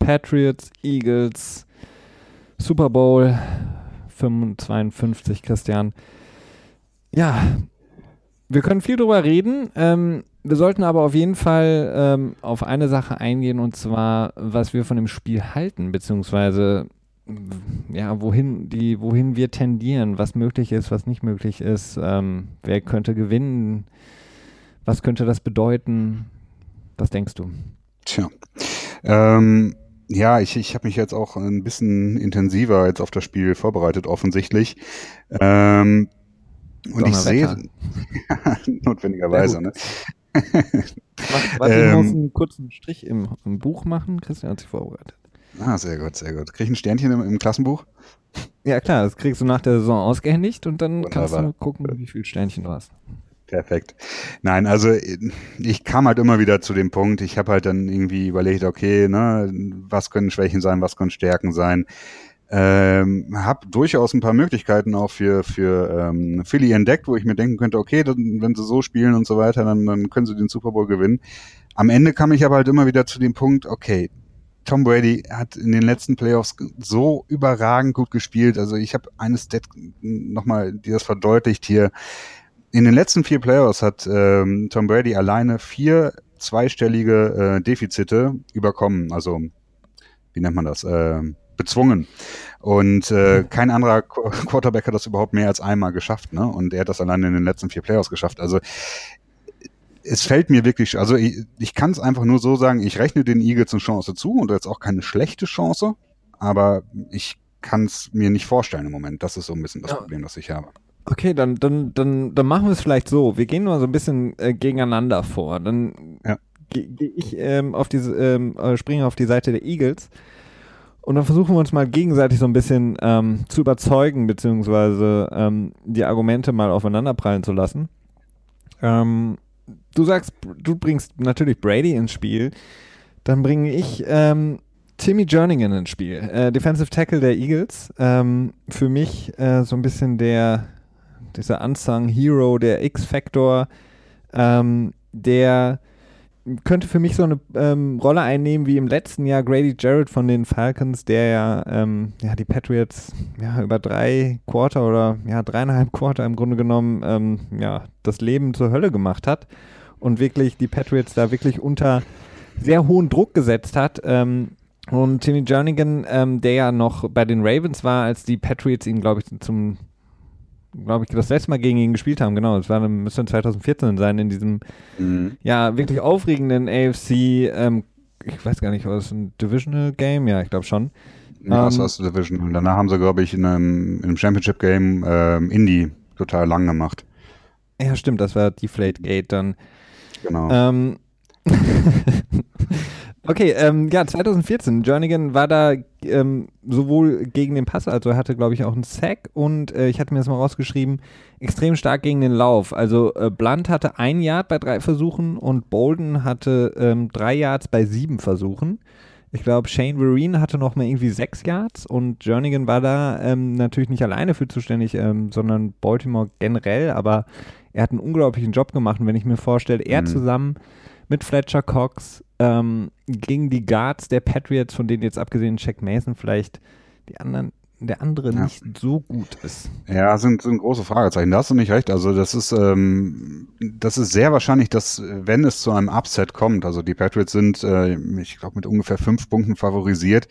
Patriots, Eagles, Super Bowl 52, Christian. Ja, wir können viel drüber reden. Ähm, wir sollten aber auf jeden Fall ähm, auf eine Sache eingehen und zwar, was wir von dem Spiel halten, beziehungsweise ja, wohin die, wohin wir tendieren, was möglich ist, was nicht möglich ist, ähm, wer könnte gewinnen, was könnte das bedeuten? Was denkst du? Tja. Ähm, ja, ich, ich habe mich jetzt auch ein bisschen intensiver jetzt auf das Spiel vorbereitet, offensichtlich. Ähm, und ich sehe, notwendigerweise, ne? Warte, Ähm, muss einen kurzen Strich im, im Buch machen. Christian hat sich vorbereitet. Ah, sehr gut, sehr gut. Krieg ich ein Sternchen im, im Klassenbuch? Ja, klar, das kriegst du nach der Saison ausgehändigt und dann kannst du Wunderbar. gucken, wie viel Sternchen du hast. Perfekt. Nein, also ich kam halt immer wieder zu dem Punkt, ich habe halt dann irgendwie überlegt, okay, ne, was können Schwächen sein, was können Stärken sein. Ähm, habe durchaus ein paar Möglichkeiten auch für, für ähm, Philly entdeckt, wo ich mir denken könnte, okay, dann, wenn sie so spielen und so weiter, dann, dann können sie den Super Bowl gewinnen. Am Ende kam ich aber halt immer wieder zu dem Punkt, okay, Tom Brady hat in den letzten Playoffs so überragend gut gespielt. Also ich habe eines Stat nochmal, die das verdeutlicht hier. In den letzten vier Playoffs hat ähm, Tom Brady alleine vier zweistellige äh, Defizite überkommen. Also wie nennt man das? Ähm, bezwungen. Und äh, kein anderer Qu- Quarterback hat das überhaupt mehr als einmal geschafft. Ne? Und er hat das alleine in den letzten vier Playoffs geschafft. Also es fällt mir wirklich, also ich, ich kann es einfach nur so sagen, ich rechne den Eagles eine Chance zu und jetzt auch keine schlechte Chance, aber ich kann es mir nicht vorstellen im Moment. Das ist so ein bisschen das Ja. Problem, das ich habe. Okay, dann, dann, dann, dann machen wir es vielleicht so. Wir gehen mal so ein bisschen äh, gegeneinander vor. Dann Ja. gehe geh ich ähm, auf diese, ähm, äh, springe auf die Seite der Eagles und dann versuchen wir uns mal gegenseitig so ein bisschen ähm, zu überzeugen, beziehungsweise ähm, die Argumente mal aufeinanderprallen zu lassen. Ähm, du sagst, du bringst natürlich Brady ins Spiel. Dann bringe ich ähm, Timmy Jernigan ins Spiel. Äh, Defensive Tackle der Eagles. Ähm, für mich äh, so ein bisschen der, dieser Unsung Hero, der X-Factor, ähm, der könnte für mich so eine ähm, Rolle einnehmen wie im letzten Jahr Grady Jarrett von den Falcons, der ja, ähm, ja die Patriots ja, über drei Quarter oder ja dreieinhalb Quarter im Grunde genommen ähm, ja, das Leben zur Hölle gemacht hat und wirklich die Patriots da wirklich unter sehr hohen Druck gesetzt hat. Ähm, und Timmy Jernigan, ähm, der ja noch bei den Ravens war, als die Patriots ihn, glaube ich, zum, glaube ich, das letzte Mal gegen ihn gespielt haben, genau, das war, müsste 2014 sein, in diesem Mhm. ja, wirklich aufregenden AFC, ähm, ich weiß gar nicht, war das ein Divisional Game? Ja, ich glaube schon. Ja, das Ähm, war das Division. Und danach haben sie, glaube ich, in einem, in einem Championship-Game ähm, Indy total lang gemacht. Ja, stimmt, das war Deflate Gate dann. Genau. Ähm, okay, ähm, ja, 2014. Jernigan war da ähm, sowohl gegen den Pass, also er hatte, glaube ich, auch einen Sack und äh, ich hatte mir das mal rausgeschrieben, extrem stark gegen den Lauf. Also äh, Blunt hatte ein Yard bei drei Versuchen und Bolden hatte ähm, drei Yards bei sieben Versuchen. Ich glaube, Shane Vereen hatte noch mal irgendwie sechs Yards und Jernigan war da ähm, natürlich nicht alleine für zuständig, ähm, sondern Baltimore generell, aber er hat einen unglaublichen Job gemacht und wenn ich mir vorstelle, er Mhm. zusammen mit Fletcher Cox ähm, gegen die Guards der Patriots, von denen jetzt abgesehen Jack Mason vielleicht die anderen der andere ja. nicht so gut ist. Ja, sind, sind große Fragezeichen. Da hast du nicht recht. Also das ist, ähm, das ist sehr wahrscheinlich, dass wenn es zu einem Upset kommt, also die Patriots sind, äh, ich glaube, mit ungefähr fünf Punkten favorisiert.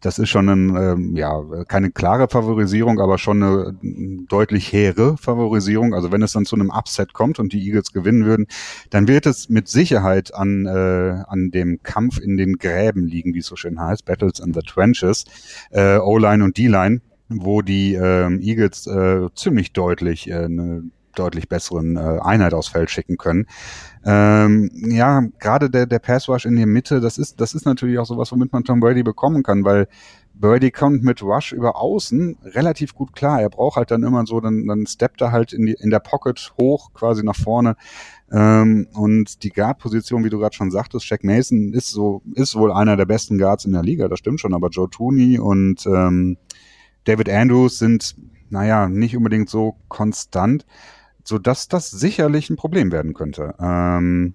Das ist schon ein, ähm, ja, keine klare Favorisierung, aber schon eine deutlich hehre Favorisierung. Also wenn es dann zu einem Upset kommt und die Eagles gewinnen würden, dann wird es mit Sicherheit an, äh, an dem Kampf in den Gräben liegen, wie es so schön heißt, Battles in the Trenches, äh, O-Line und D-Line, wo die ähm, Eagles äh, ziemlich deutlich äh, eine deutlich besseren äh, Einheit aufs Feld schicken können. Ähm, ja, gerade der, der Pass Rush in der Mitte, das ist, das ist natürlich auch sowas, womit man Tom Brady bekommen kann, weil Brady kommt mit Rush über außen relativ gut klar. Er braucht halt dann immer so, dann, dann steppt er halt in, die, in der Pocket hoch, quasi nach vorne. Ähm, und die Guard-Position, wie du gerade schon sagtest, Shaq Mason ist so, ist wohl einer der besten Guards in der Liga, das stimmt schon, aber Joe Tooney und ähm, David Andrews sind, naja, nicht unbedingt so konstant so dass das sicherlich ein Problem werden könnte. Ähm,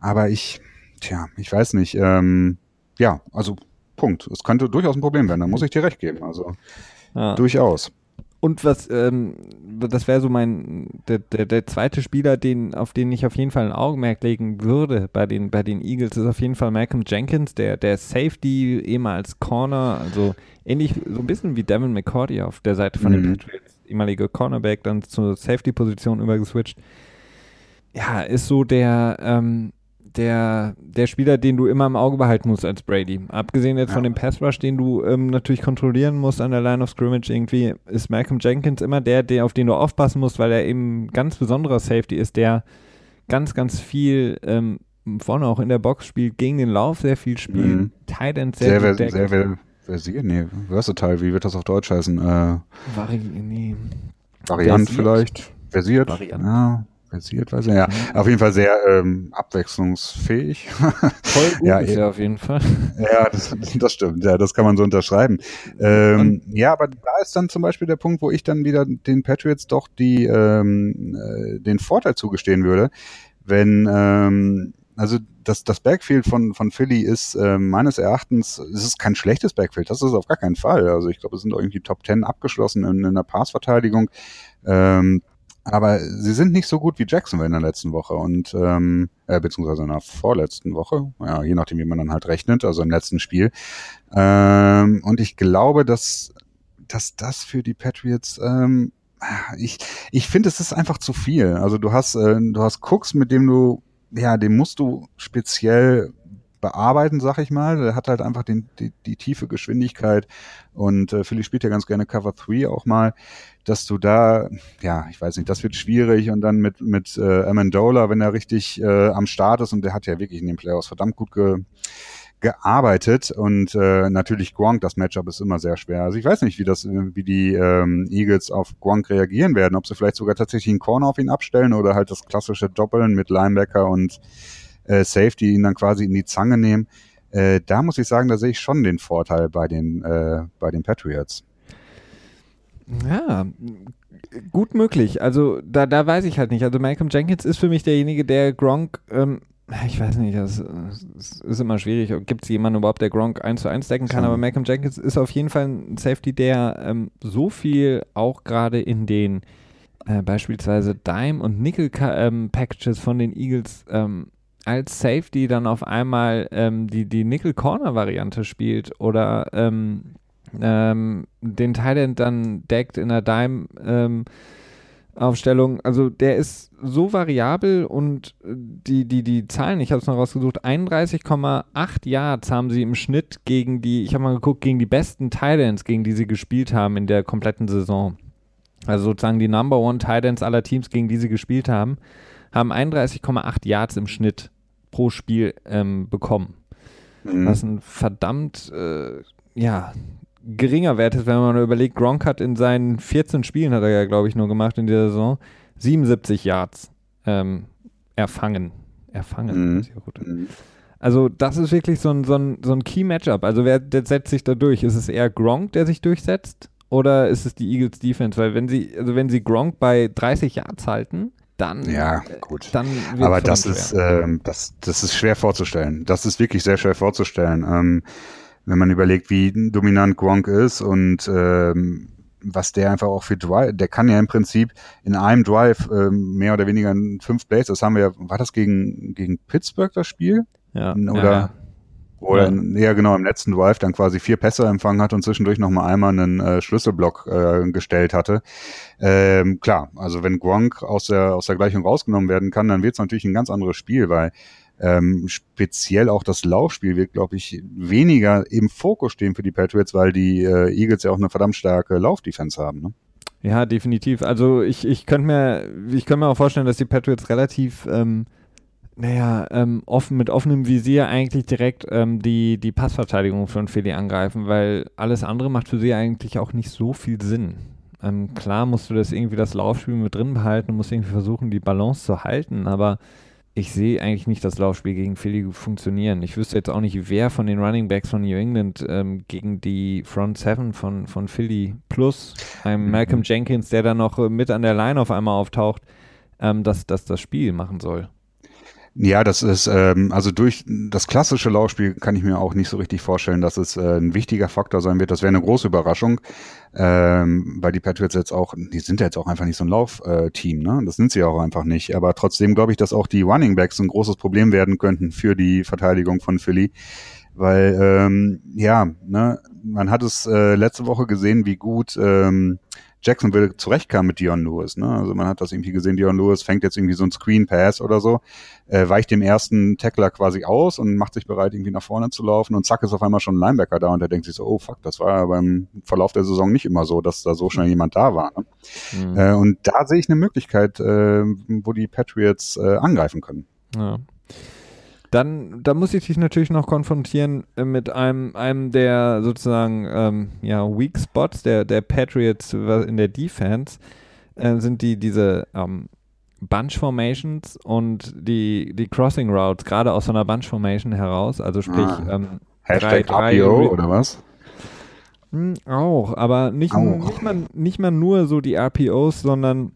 aber ich, tja, ich weiß nicht. Ähm, ja, also Punkt. Es könnte durchaus ein Problem werden. Da muss ich dir recht geben. Also ja. durchaus. Und was, ähm, das wäre so mein, der, der, der zweite Spieler, den, auf den ich auf jeden Fall ein Augenmerk legen würde bei den, bei den Eagles, ist auf jeden Fall Malcolm Jenkins, der, der Safety, ehemals Corner, also ähnlich, so ein bisschen wie Devin McCordy auf der Seite von mhm. den Patriots ehemalige Cornerback, dann zur Safety-Position übergeswitcht. Ja, ist so der, ähm, der, der Spieler, den du immer im Auge behalten musst als Brady. Abgesehen jetzt ja. von dem Pass Rush, den du ähm, natürlich kontrollieren musst an der Line of Scrimmage irgendwie, ist Malcolm Jenkins immer der, der, auf den du aufpassen musst, weil er eben ganz besonderer Safety ist, der ganz, ganz viel ähm, vorne auch in der Box spielt, gegen den Lauf sehr viel spielt, mhm. Tight End sehr, sehr, sehr, sehr, Versiert? Nee, versatile, wie wird das auf Deutsch heißen? Äh, Vari nee. Variant versiert? vielleicht. Versiert? Variant. Ja, versiert, weiß ich. Ja, auf jeden Fall sehr ähm, abwechslungsfähig. Voll gut ja, ist ja auf jeden Fall. Ja, das, das stimmt. Ja, das kann man so unterschreiben. Ähm, ja, aber da ist dann zum Beispiel der Punkt, wo ich dann wieder den Patriots doch die ähm, äh, den Vorteil zugestehen würde, wenn ähm, also das, das Backfield von, von Philly ist äh, meines Erachtens, es ist kein schlechtes Backfield, das ist auf gar keinen Fall. Also ich glaube, es sind irgendwie Top Ten abgeschlossen in, in der Passverteidigung. Ähm, aber sie sind nicht so gut wie Jacksonville in der letzten Woche und ähm, äh, beziehungsweise in der vorletzten Woche, ja, je nachdem, wie man dann halt rechnet, also im letzten Spiel. Ähm, und ich glaube, dass, dass das für die Patriots ähm, ich, ich finde, es ist einfach zu viel. Also du hast, äh, du hast Cooks, mit dem du ja, den musst du speziell bearbeiten, sag ich mal. Der hat halt einfach den, die, die tiefe Geschwindigkeit. Und äh, Philly spielt ja ganz gerne Cover 3 auch mal, dass du da, ja, ich weiß nicht, das wird schwierig. Und dann mit, mit äh, Amendola, wenn er richtig äh, am Start ist. Und der hat ja wirklich in den Playoffs verdammt gut ge, gearbeitet und äh, natürlich Gronk, das Matchup ist immer sehr schwer. Also ich weiß nicht, wie das, wie die ähm, Eagles auf Gronk reagieren werden, ob sie vielleicht sogar tatsächlich einen Corner auf ihn abstellen oder halt das klassische Doppeln mit Linebacker und äh, Safety ihn dann quasi in die Zange nehmen. Äh, da muss ich sagen, da sehe ich schon den Vorteil bei den äh, bei den Patriots. Ja, gut möglich. Also da, da weiß ich halt nicht. Also Malcolm Jenkins ist für mich derjenige, der Gronk ähm, ich weiß nicht, das, ist immer schwierig. Gibt es jemanden überhaupt, der Gronk 1 zu 1 decken kann? Aber Malcolm Jenkins ist auf jeden Fall ein Safety, der ähm, so viel auch gerade in den äh, beispielsweise Dime- und Nickel-Packages ähm, von den Eagles ähm, als Safety dann auf einmal ähm, die, die Nickel-Corner-Variante spielt oder ähm, ähm, den Thailand dann deckt in der Dime- Aufstellung, also der ist so variabel und die, die, die Zahlen, ich habe es noch rausgesucht, 31,8 Yards haben sie im Schnitt gegen die, ich habe mal geguckt, gegen die besten Titans, gegen die sie gespielt haben in der kompletten Saison. Also sozusagen die Number One Titans aller Teams, gegen die sie gespielt haben, haben 31,8 Yards im Schnitt pro Spiel ähm, bekommen. Mhm. Was ein verdammt, äh, ja, geringer Wert ist, wenn man überlegt, Gronk hat in seinen 14 Spielen, hat er ja, glaube ich, nur gemacht in dieser Saison, 77 Yards ähm, erfangen. Erfangen. Mhm. mhm. Also das ist wirklich so ein, so ein, so ein Key-Matchup. Also wer setzt sich da durch? Ist es eher Gronk, der sich durchsetzt? Oder ist es die Eagles Defense? Weil wenn sie, also wenn sie Gronk bei 30 Yards halten, dann. Ja, gut. Dann Aber das ist, äh, das, das ist schwer vorzustellen. Das ist wirklich sehr schwer vorzustellen. Ähm, wenn man überlegt, wie dominant Gronk ist und ähm, was der einfach auch für Drive, der kann ja im Prinzip in einem Drive ähm, mehr oder weniger fünf Plays, das haben wir, war das gegen, gegen Pittsburgh das Spiel? Ja. Oder, ja, oder ja. ja. genau, im letzten Drive dann quasi vier Pässe empfangen hat und zwischendurch nochmal einmal einen äh, Schlüsselblock äh, gestellt hatte. Ähm, klar, also wenn Gronk aus der, aus der Gleichung rausgenommen werden kann, dann wird es natürlich ein ganz anderes Spiel, weil ähm, speziell auch das Laufspiel wird, glaube ich, weniger im Fokus stehen für die Patriots, weil die äh, Eagles ja auch eine verdammt starke Laufdefense haben. Ne? Ja, definitiv. Also ich, ich könnte mir, ich mir auch vorstellen, dass die Patriots relativ, ähm, naja, ähm, offen, mit offenem Visier eigentlich direkt ähm, die, die Passverteidigung von Philly angreifen, weil alles andere macht für sie eigentlich auch nicht so viel Sinn. Ähm, klar musst du das irgendwie das Laufspiel mit drin behalten und musst irgendwie versuchen, die Balance zu halten, aber ich sehe eigentlich nicht das Laufspiel gegen Philly funktionieren. Ich wüsste jetzt auch nicht, wer von den Running Backs von New England ähm, gegen die Front Seven von, von Philly plus einem mhm. Malcolm Jenkins, der dann noch äh, mit an der Line auf einmal auftaucht, ähm, dass, dass das Spiel machen soll. Ja, das ist, ähm, also durch das klassische Laufspiel kann ich mir auch nicht so richtig vorstellen, dass es äh, ein wichtiger Faktor sein wird. Das wäre eine große Überraschung, ähm, weil die Patriots jetzt auch, die sind ja jetzt auch einfach nicht so ein Laufteam, äh, ne? Das sind sie auch einfach nicht. Aber trotzdem glaube ich, dass auch die Running Backs ein großes Problem werden könnten für die Verteidigung von Philly. Weil, ähm, ja, ne, man hat es äh, letzte Woche gesehen, wie gut ähm, Jacksonville zurechtkam mit Dion Lewis. Ne? Also man hat das irgendwie gesehen, Dion Lewis fängt jetzt irgendwie so ein Screen Pass oder so, äh, weicht dem ersten Tackler quasi aus und macht sich bereit, irgendwie nach vorne zu laufen und zack ist auf einmal schon ein Linebacker da und der denkt sich so, oh fuck, das war ja beim Verlauf der Saison nicht immer so, dass da so schnell jemand da war. Ne? Mhm. Äh, und da sehe ich eine Möglichkeit, äh, wo die Patriots äh, angreifen können. Ja. Dann, da muss ich dich natürlich noch konfrontieren äh, mit einem, einem der sozusagen ähm, ja, Weak Spots der, der Patriots in der Defense, äh, sind die diese ähm, Bunch Formations und die, die Crossing Routes, gerade aus so einer Bunch Formation heraus, also sprich ah. ähm, Hashtag drei, drei RPO oder was? Hm, auch, aber nicht, auch. Nicht, mal, nicht mal nur so die RPOs, sondern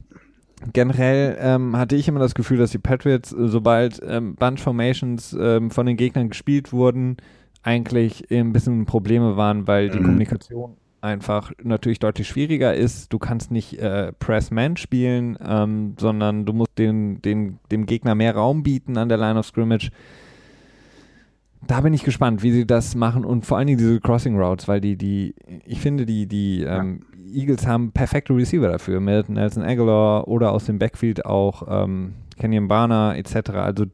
generell ähm, hatte ich immer das Gefühl, dass die Patriots, äh, sobald ähm, Bunch Formations ähm, von den Gegnern gespielt wurden, eigentlich ein bisschen Probleme waren, weil die mhm. Kommunikation einfach natürlich deutlich schwieriger ist. Du kannst nicht äh, Press-Man spielen, ähm, sondern du musst den, den, dem Gegner mehr Raum bieten an der Line of Scrimmage. Da bin ich gespannt, wie sie das machen und vor allen Dingen diese Crossing Routes, weil die, die, ich finde, die, die ähm, Eagles haben perfekte Receiver dafür, mit Nelson Aguilar oder aus dem Backfield auch ähm, Kenyon Barner etc. Also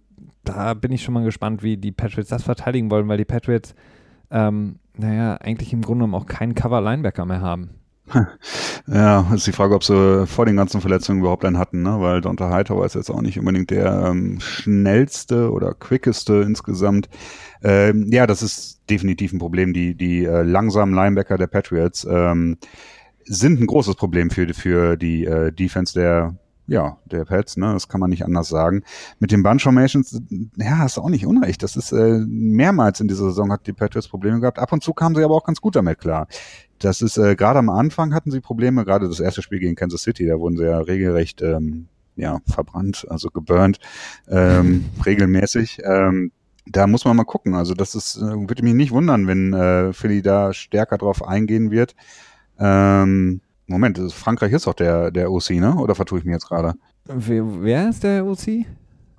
da bin ich schon mal gespannt, wie die Patriots das verteidigen wollen, weil die Patriots, ähm, naja, eigentlich im Grunde genommen auch keinen Cover-Linebacker mehr haben. Ja, ist die Frage, ob sie vor den ganzen Verletzungen überhaupt einen hatten, ne? weil Donta Hightower ist jetzt auch nicht unbedingt der ähm, schnellste oder quickeste insgesamt. Ähm, ja, das ist definitiv ein Problem. Die, die äh, langsamen Linebacker der Patriots ähm, sind ein großes Problem für, für die äh, Defense der, ja, der Pets, ne? Das kann man nicht anders sagen. Mit den Bunch Formations, ja, hast du auch nicht unrecht. Das ist äh, mehrmals in dieser Saison hat die Patriots Probleme gehabt. Ab und zu kamen sie aber auch ganz gut damit klar. Das ist äh, gerade am Anfang hatten sie Probleme, gerade das erste Spiel gegen Kansas City, da wurden sie ja regelrecht ähm, ja, verbrannt, also geburnt, ähm, regelmäßig. Ähm, da muss man mal gucken. Also das ist, äh, würde mich nicht wundern, wenn äh, Philly da stärker drauf eingehen wird. Ähm, Moment, Frankreich ist doch der, der OC, ne? Oder vertue ich mir jetzt gerade? Wer, wer, ist der OC?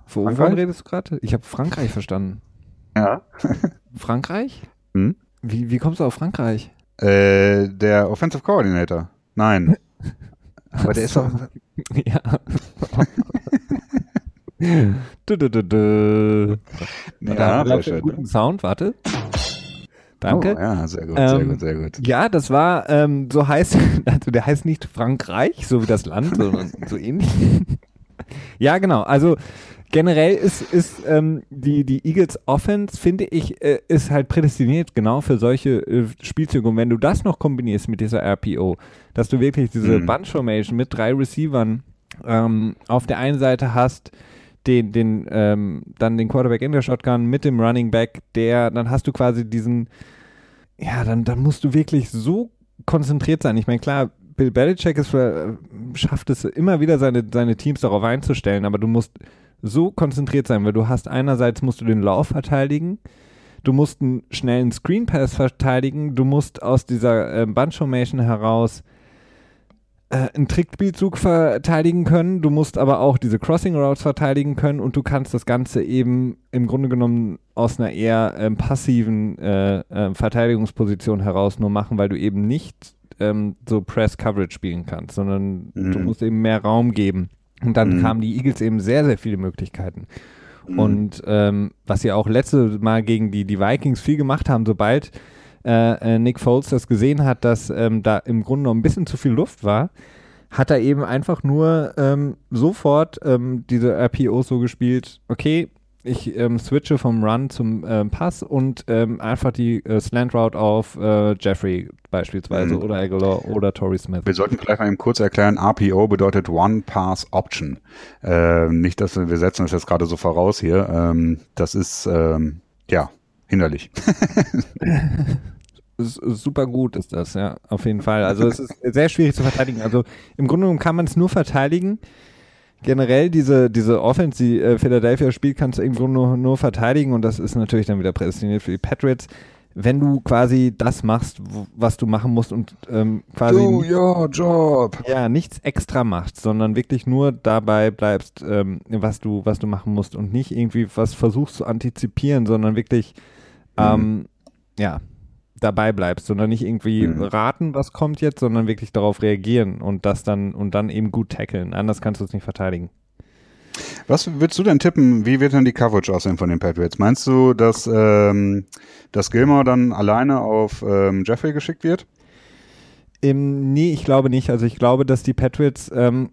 Wovon redest du gerade? Ich habe Frankreich verstanden. Ja. Frankreich? Hm? Wie, wie kommst du auf Frankreich? Äh, der Offensive Coordinator. Nein. Aber der ist doch. ja. du, du, du, du. Ja, sehr schön. Guten Sound, warte. Danke. Oh, ja, sehr gut, ähm, sehr gut, sehr gut. Ja, das war, ähm, so heißt, also der heißt nicht Frankreich, so wie das Land, sondern so ähnlich. ja, genau. Also generell ist, ist ähm, die, die Eagles Offense, finde ich, äh, ist halt prädestiniert genau für solche äh, Spielzüge. Und wenn du das noch kombinierst mit dieser RPO, dass du wirklich diese mhm. Bunch Formation mit drei Receivern ähm, auf der einen Seite hast, den, den, ähm, dann den Quarterback in der Shotgun mit dem Running Back, der, dann hast du quasi diesen, ja, dann, dann musst du wirklich so konzentriert sein. Ich meine, klar, Bill Belichick ist, äh, schafft es immer wieder, seine, seine Teams darauf einzustellen, aber du musst so konzentriert sein, weil du hast einerseits musst du den Lauf verteidigen, du musst einen schnellen Screen Pass verteidigen, du musst aus dieser äh, Bunch Formation heraus äh, einen Trickspielzug verteidigen können, du musst aber auch diese Crossing Routes verteidigen können und du kannst das Ganze eben im Grunde genommen aus einer eher ähm, passiven äh, äh, Verteidigungsposition heraus nur machen, weil du eben nicht ähm, so Press Coverage spielen kannst, sondern mhm. du musst eben mehr Raum geben. Und dann mhm. kamen die Eagles eben sehr, sehr viele Möglichkeiten. Mhm. Und ähm, was sie auch letzte Mal gegen die, die Vikings viel gemacht haben, sobald äh, äh, Nick Foles das gesehen hat, dass ähm, da im Grunde noch ein bisschen zu viel Luft war, hat er eben einfach nur ähm, sofort ähm, diese RPOs so gespielt, okay, ich ähm, switche vom Run zum ähm, Pass und ähm, einfach die äh, Slant Route auf äh, Jeffrey beispielsweise mhm. oder Aguilar oder Torrey Smith. Wir sollten vielleicht mal eben kurz erklären, RPO bedeutet One Pass Option. Äh, nicht, dass wir, wir setzen das jetzt gerade so voraus hier. Das ist, ja, hinderlich. super gut ist das, ja, auf jeden Fall. Also es ist sehr schwierig zu verteidigen. Also im Grunde genommen kann man es nur verteidigen, generell diese, diese Offense, die äh, Philadelphia spielt, kannst du irgendwo nur, nur verteidigen und das ist natürlich dann wieder prädestiniert für die Patriots. Wenn du quasi das machst, was du machen musst und ähm, quasi Do your job. ja nichts extra machst, sondern wirklich nur dabei bleibst, ähm, was du was du machen musst und nicht irgendwie was versuchst zu antizipieren, sondern wirklich mhm. ähm, ja dabei bleibst, sondern nicht irgendwie mhm. raten, was kommt jetzt, sondern wirklich darauf reagieren und das dann und dann eben gut tackeln. Anders kannst du es nicht verteidigen. Was würdest du denn tippen, wie wird denn die Coverage aussehen von den Patriots? Meinst du, dass, ähm, dass Gilmore dann alleine auf ähm, Jeffrey geschickt wird? Ähm, nee, ich glaube nicht. Also ich glaube, dass die Patriots ähm,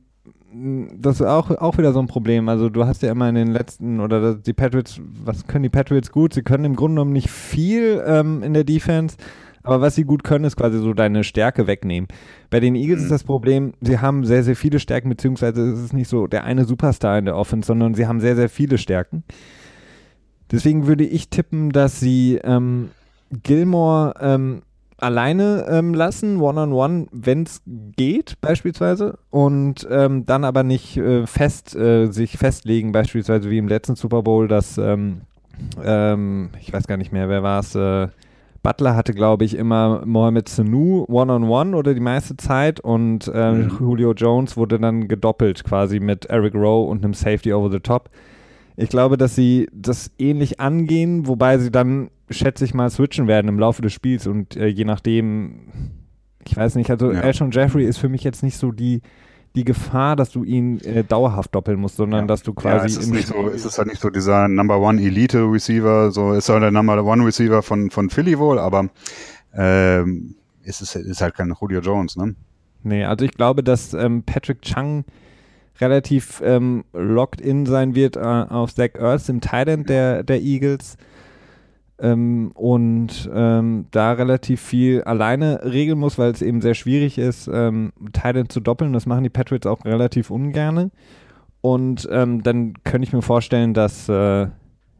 das ist auch, auch wieder so ein Problem. Also du hast ja immer in den letzten, oder die Patriots, was können die Patriots gut? Sie können im Grunde genommen nicht viel ähm, in der Defense, aber was sie gut können, ist quasi so deine Stärke wegnehmen. Bei den Eagles mhm. ist das Problem, sie haben sehr, sehr viele Stärken, beziehungsweise es ist nicht so der eine Superstar in der Offense, sondern sie haben sehr, sehr viele Stärken. Deswegen würde ich tippen, dass sie ähm, Gilmore ähm, alleine ähm, lassen, one-on-one, wenn es geht, beispielsweise, und ähm, dann aber nicht äh, fest äh, sich festlegen, beispielsweise wie im letzten Super Bowl, dass ähm, ähm ich weiß gar nicht mehr, wer war es, äh, Butler hatte, glaube ich, immer Mohamed Sanu one-on-one oder die meiste Zeit und mhm. Julio Jones wurde dann gedoppelt quasi mit Eric Rowe und einem Safety over the top. Ich glaube, dass sie das ähnlich angehen, wobei sie dann schätze ich mal, switchen werden im Laufe des Spiels und äh, je nachdem, ich weiß nicht, also ja. Alshon Jeffrey ist für mich jetzt nicht so die, die Gefahr, dass du ihn äh, dauerhaft doppeln musst, sondern ja. dass du quasi. Ja, es ist, nicht so, ist es halt nicht so dieser Number One Elite Receiver, so ist halt der Number One Receiver von, von Philly wohl, aber ähm, ist es ist halt kein Julio Jones, ne? Nee, also ich glaube, dass ähm, Patrick Chung relativ ähm, locked in sein wird äh, auf Zach Ertz im Thailand der, der Eagles ähm, und ähm, da relativ viel alleine regeln muss, weil es eben sehr schwierig ist, ähm, Teile zu doppeln. Das machen die Patriots auch relativ ungerne. Und ähm, dann könnte ich mir vorstellen, dass äh,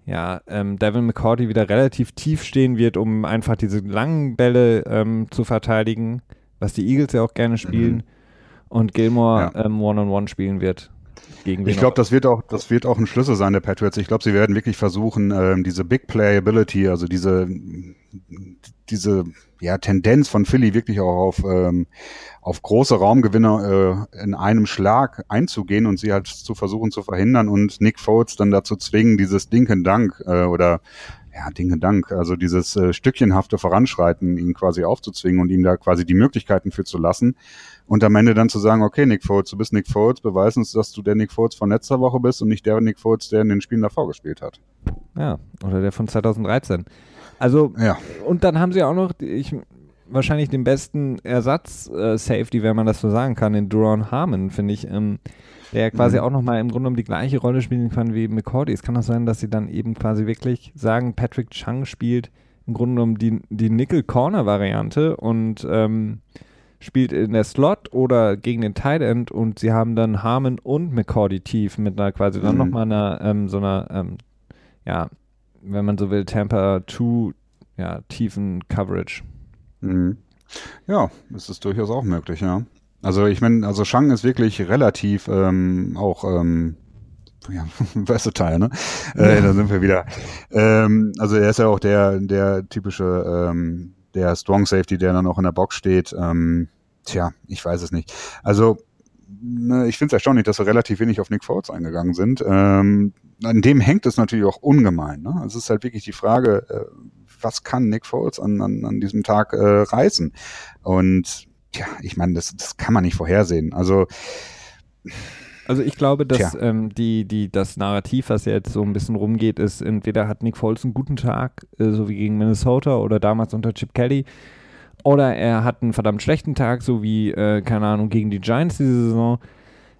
ja, ähm, Devin McCourty wieder relativ tief stehen wird, um einfach diese langen Bälle ähm, zu verteidigen, was die Eagles ja auch gerne spielen. Mhm. Und Gilmore ja. One-on-One -on -one spielen wird. Gegen ich glaube, das wird auch, das wird auch ein Schlüssel sein der Patriots. Ich glaube, sie werden wirklich versuchen, ähm, diese Big Playability, also diese, diese ja, Tendenz von Philly wirklich auch auf, ähm, auf große Raumgewinner äh, in einem Schlag einzugehen und sie halt zu versuchen zu verhindern und Nick Foles dann dazu zwingen, dieses Dinken Dank äh, oder ja, Dinge Dank, also dieses äh, stückchenhafte Voranschreiten, ihn quasi aufzuzwingen und ihm da quasi die Möglichkeiten für zu lassen und am Ende dann zu sagen, okay, Nick Foles, du bist Nick Foles, beweis uns, dass du der Nick Foles von letzter Woche bist und nicht der Nick Foles, der in den Spielen davor gespielt hat. Ja, oder der von 2013. Also, ja. und dann haben sie auch noch, ich, wahrscheinlich den besten Ersatz-Safety, äh, wenn man das so sagen kann, in Duron Harmon, finde ich, ähm, der quasi mhm. auch nochmal im Grunde genommen die gleiche Rolle spielen kann wie McCordy. Es kann auch sein, dass sie dann eben quasi wirklich sagen, Patrick Chung spielt im Grunde genommen die, die Nickel-Corner-Variante und ähm, spielt in der Slot oder gegen den Tight End und sie haben dann Harmon und McCordy tief mit einer quasi mhm. dann nochmal einer, ähm, so einer, ähm, ja, wenn man so will, Tampa 2, ja, tiefen Coverage. Mhm. Ja, das ist durchaus auch möglich, ja. Also ich meine, also Shang ist wirklich relativ ähm, auch ähm, ja, versatile, ne? Äh, da sind wir wieder. Ähm, also er ist ja auch der, der typische, ähm, der Strong Safety, der dann auch in der Box steht. Ähm, tja, ich weiß es nicht. Also ne, ich finde es erstaunlich, dass wir relativ wenig auf Nick Foles eingegangen sind. Ähm, an dem hängt es natürlich auch ungemein. Ne? Es ist halt wirklich die Frage, äh, was kann Nick Foles an, an, an diesem Tag äh, reißen? Und ja, ich meine, das, das kann man nicht vorhersehen. Also also ich glaube, dass ähm, die, die, das Narrativ, was jetzt so ein bisschen rumgeht, ist, entweder hat Nick Foles einen guten Tag, äh, so wie gegen Minnesota oder damals unter Chip Kelly, oder er hat einen verdammt schlechten Tag, so wie, äh, keine Ahnung, gegen die Giants diese Saison.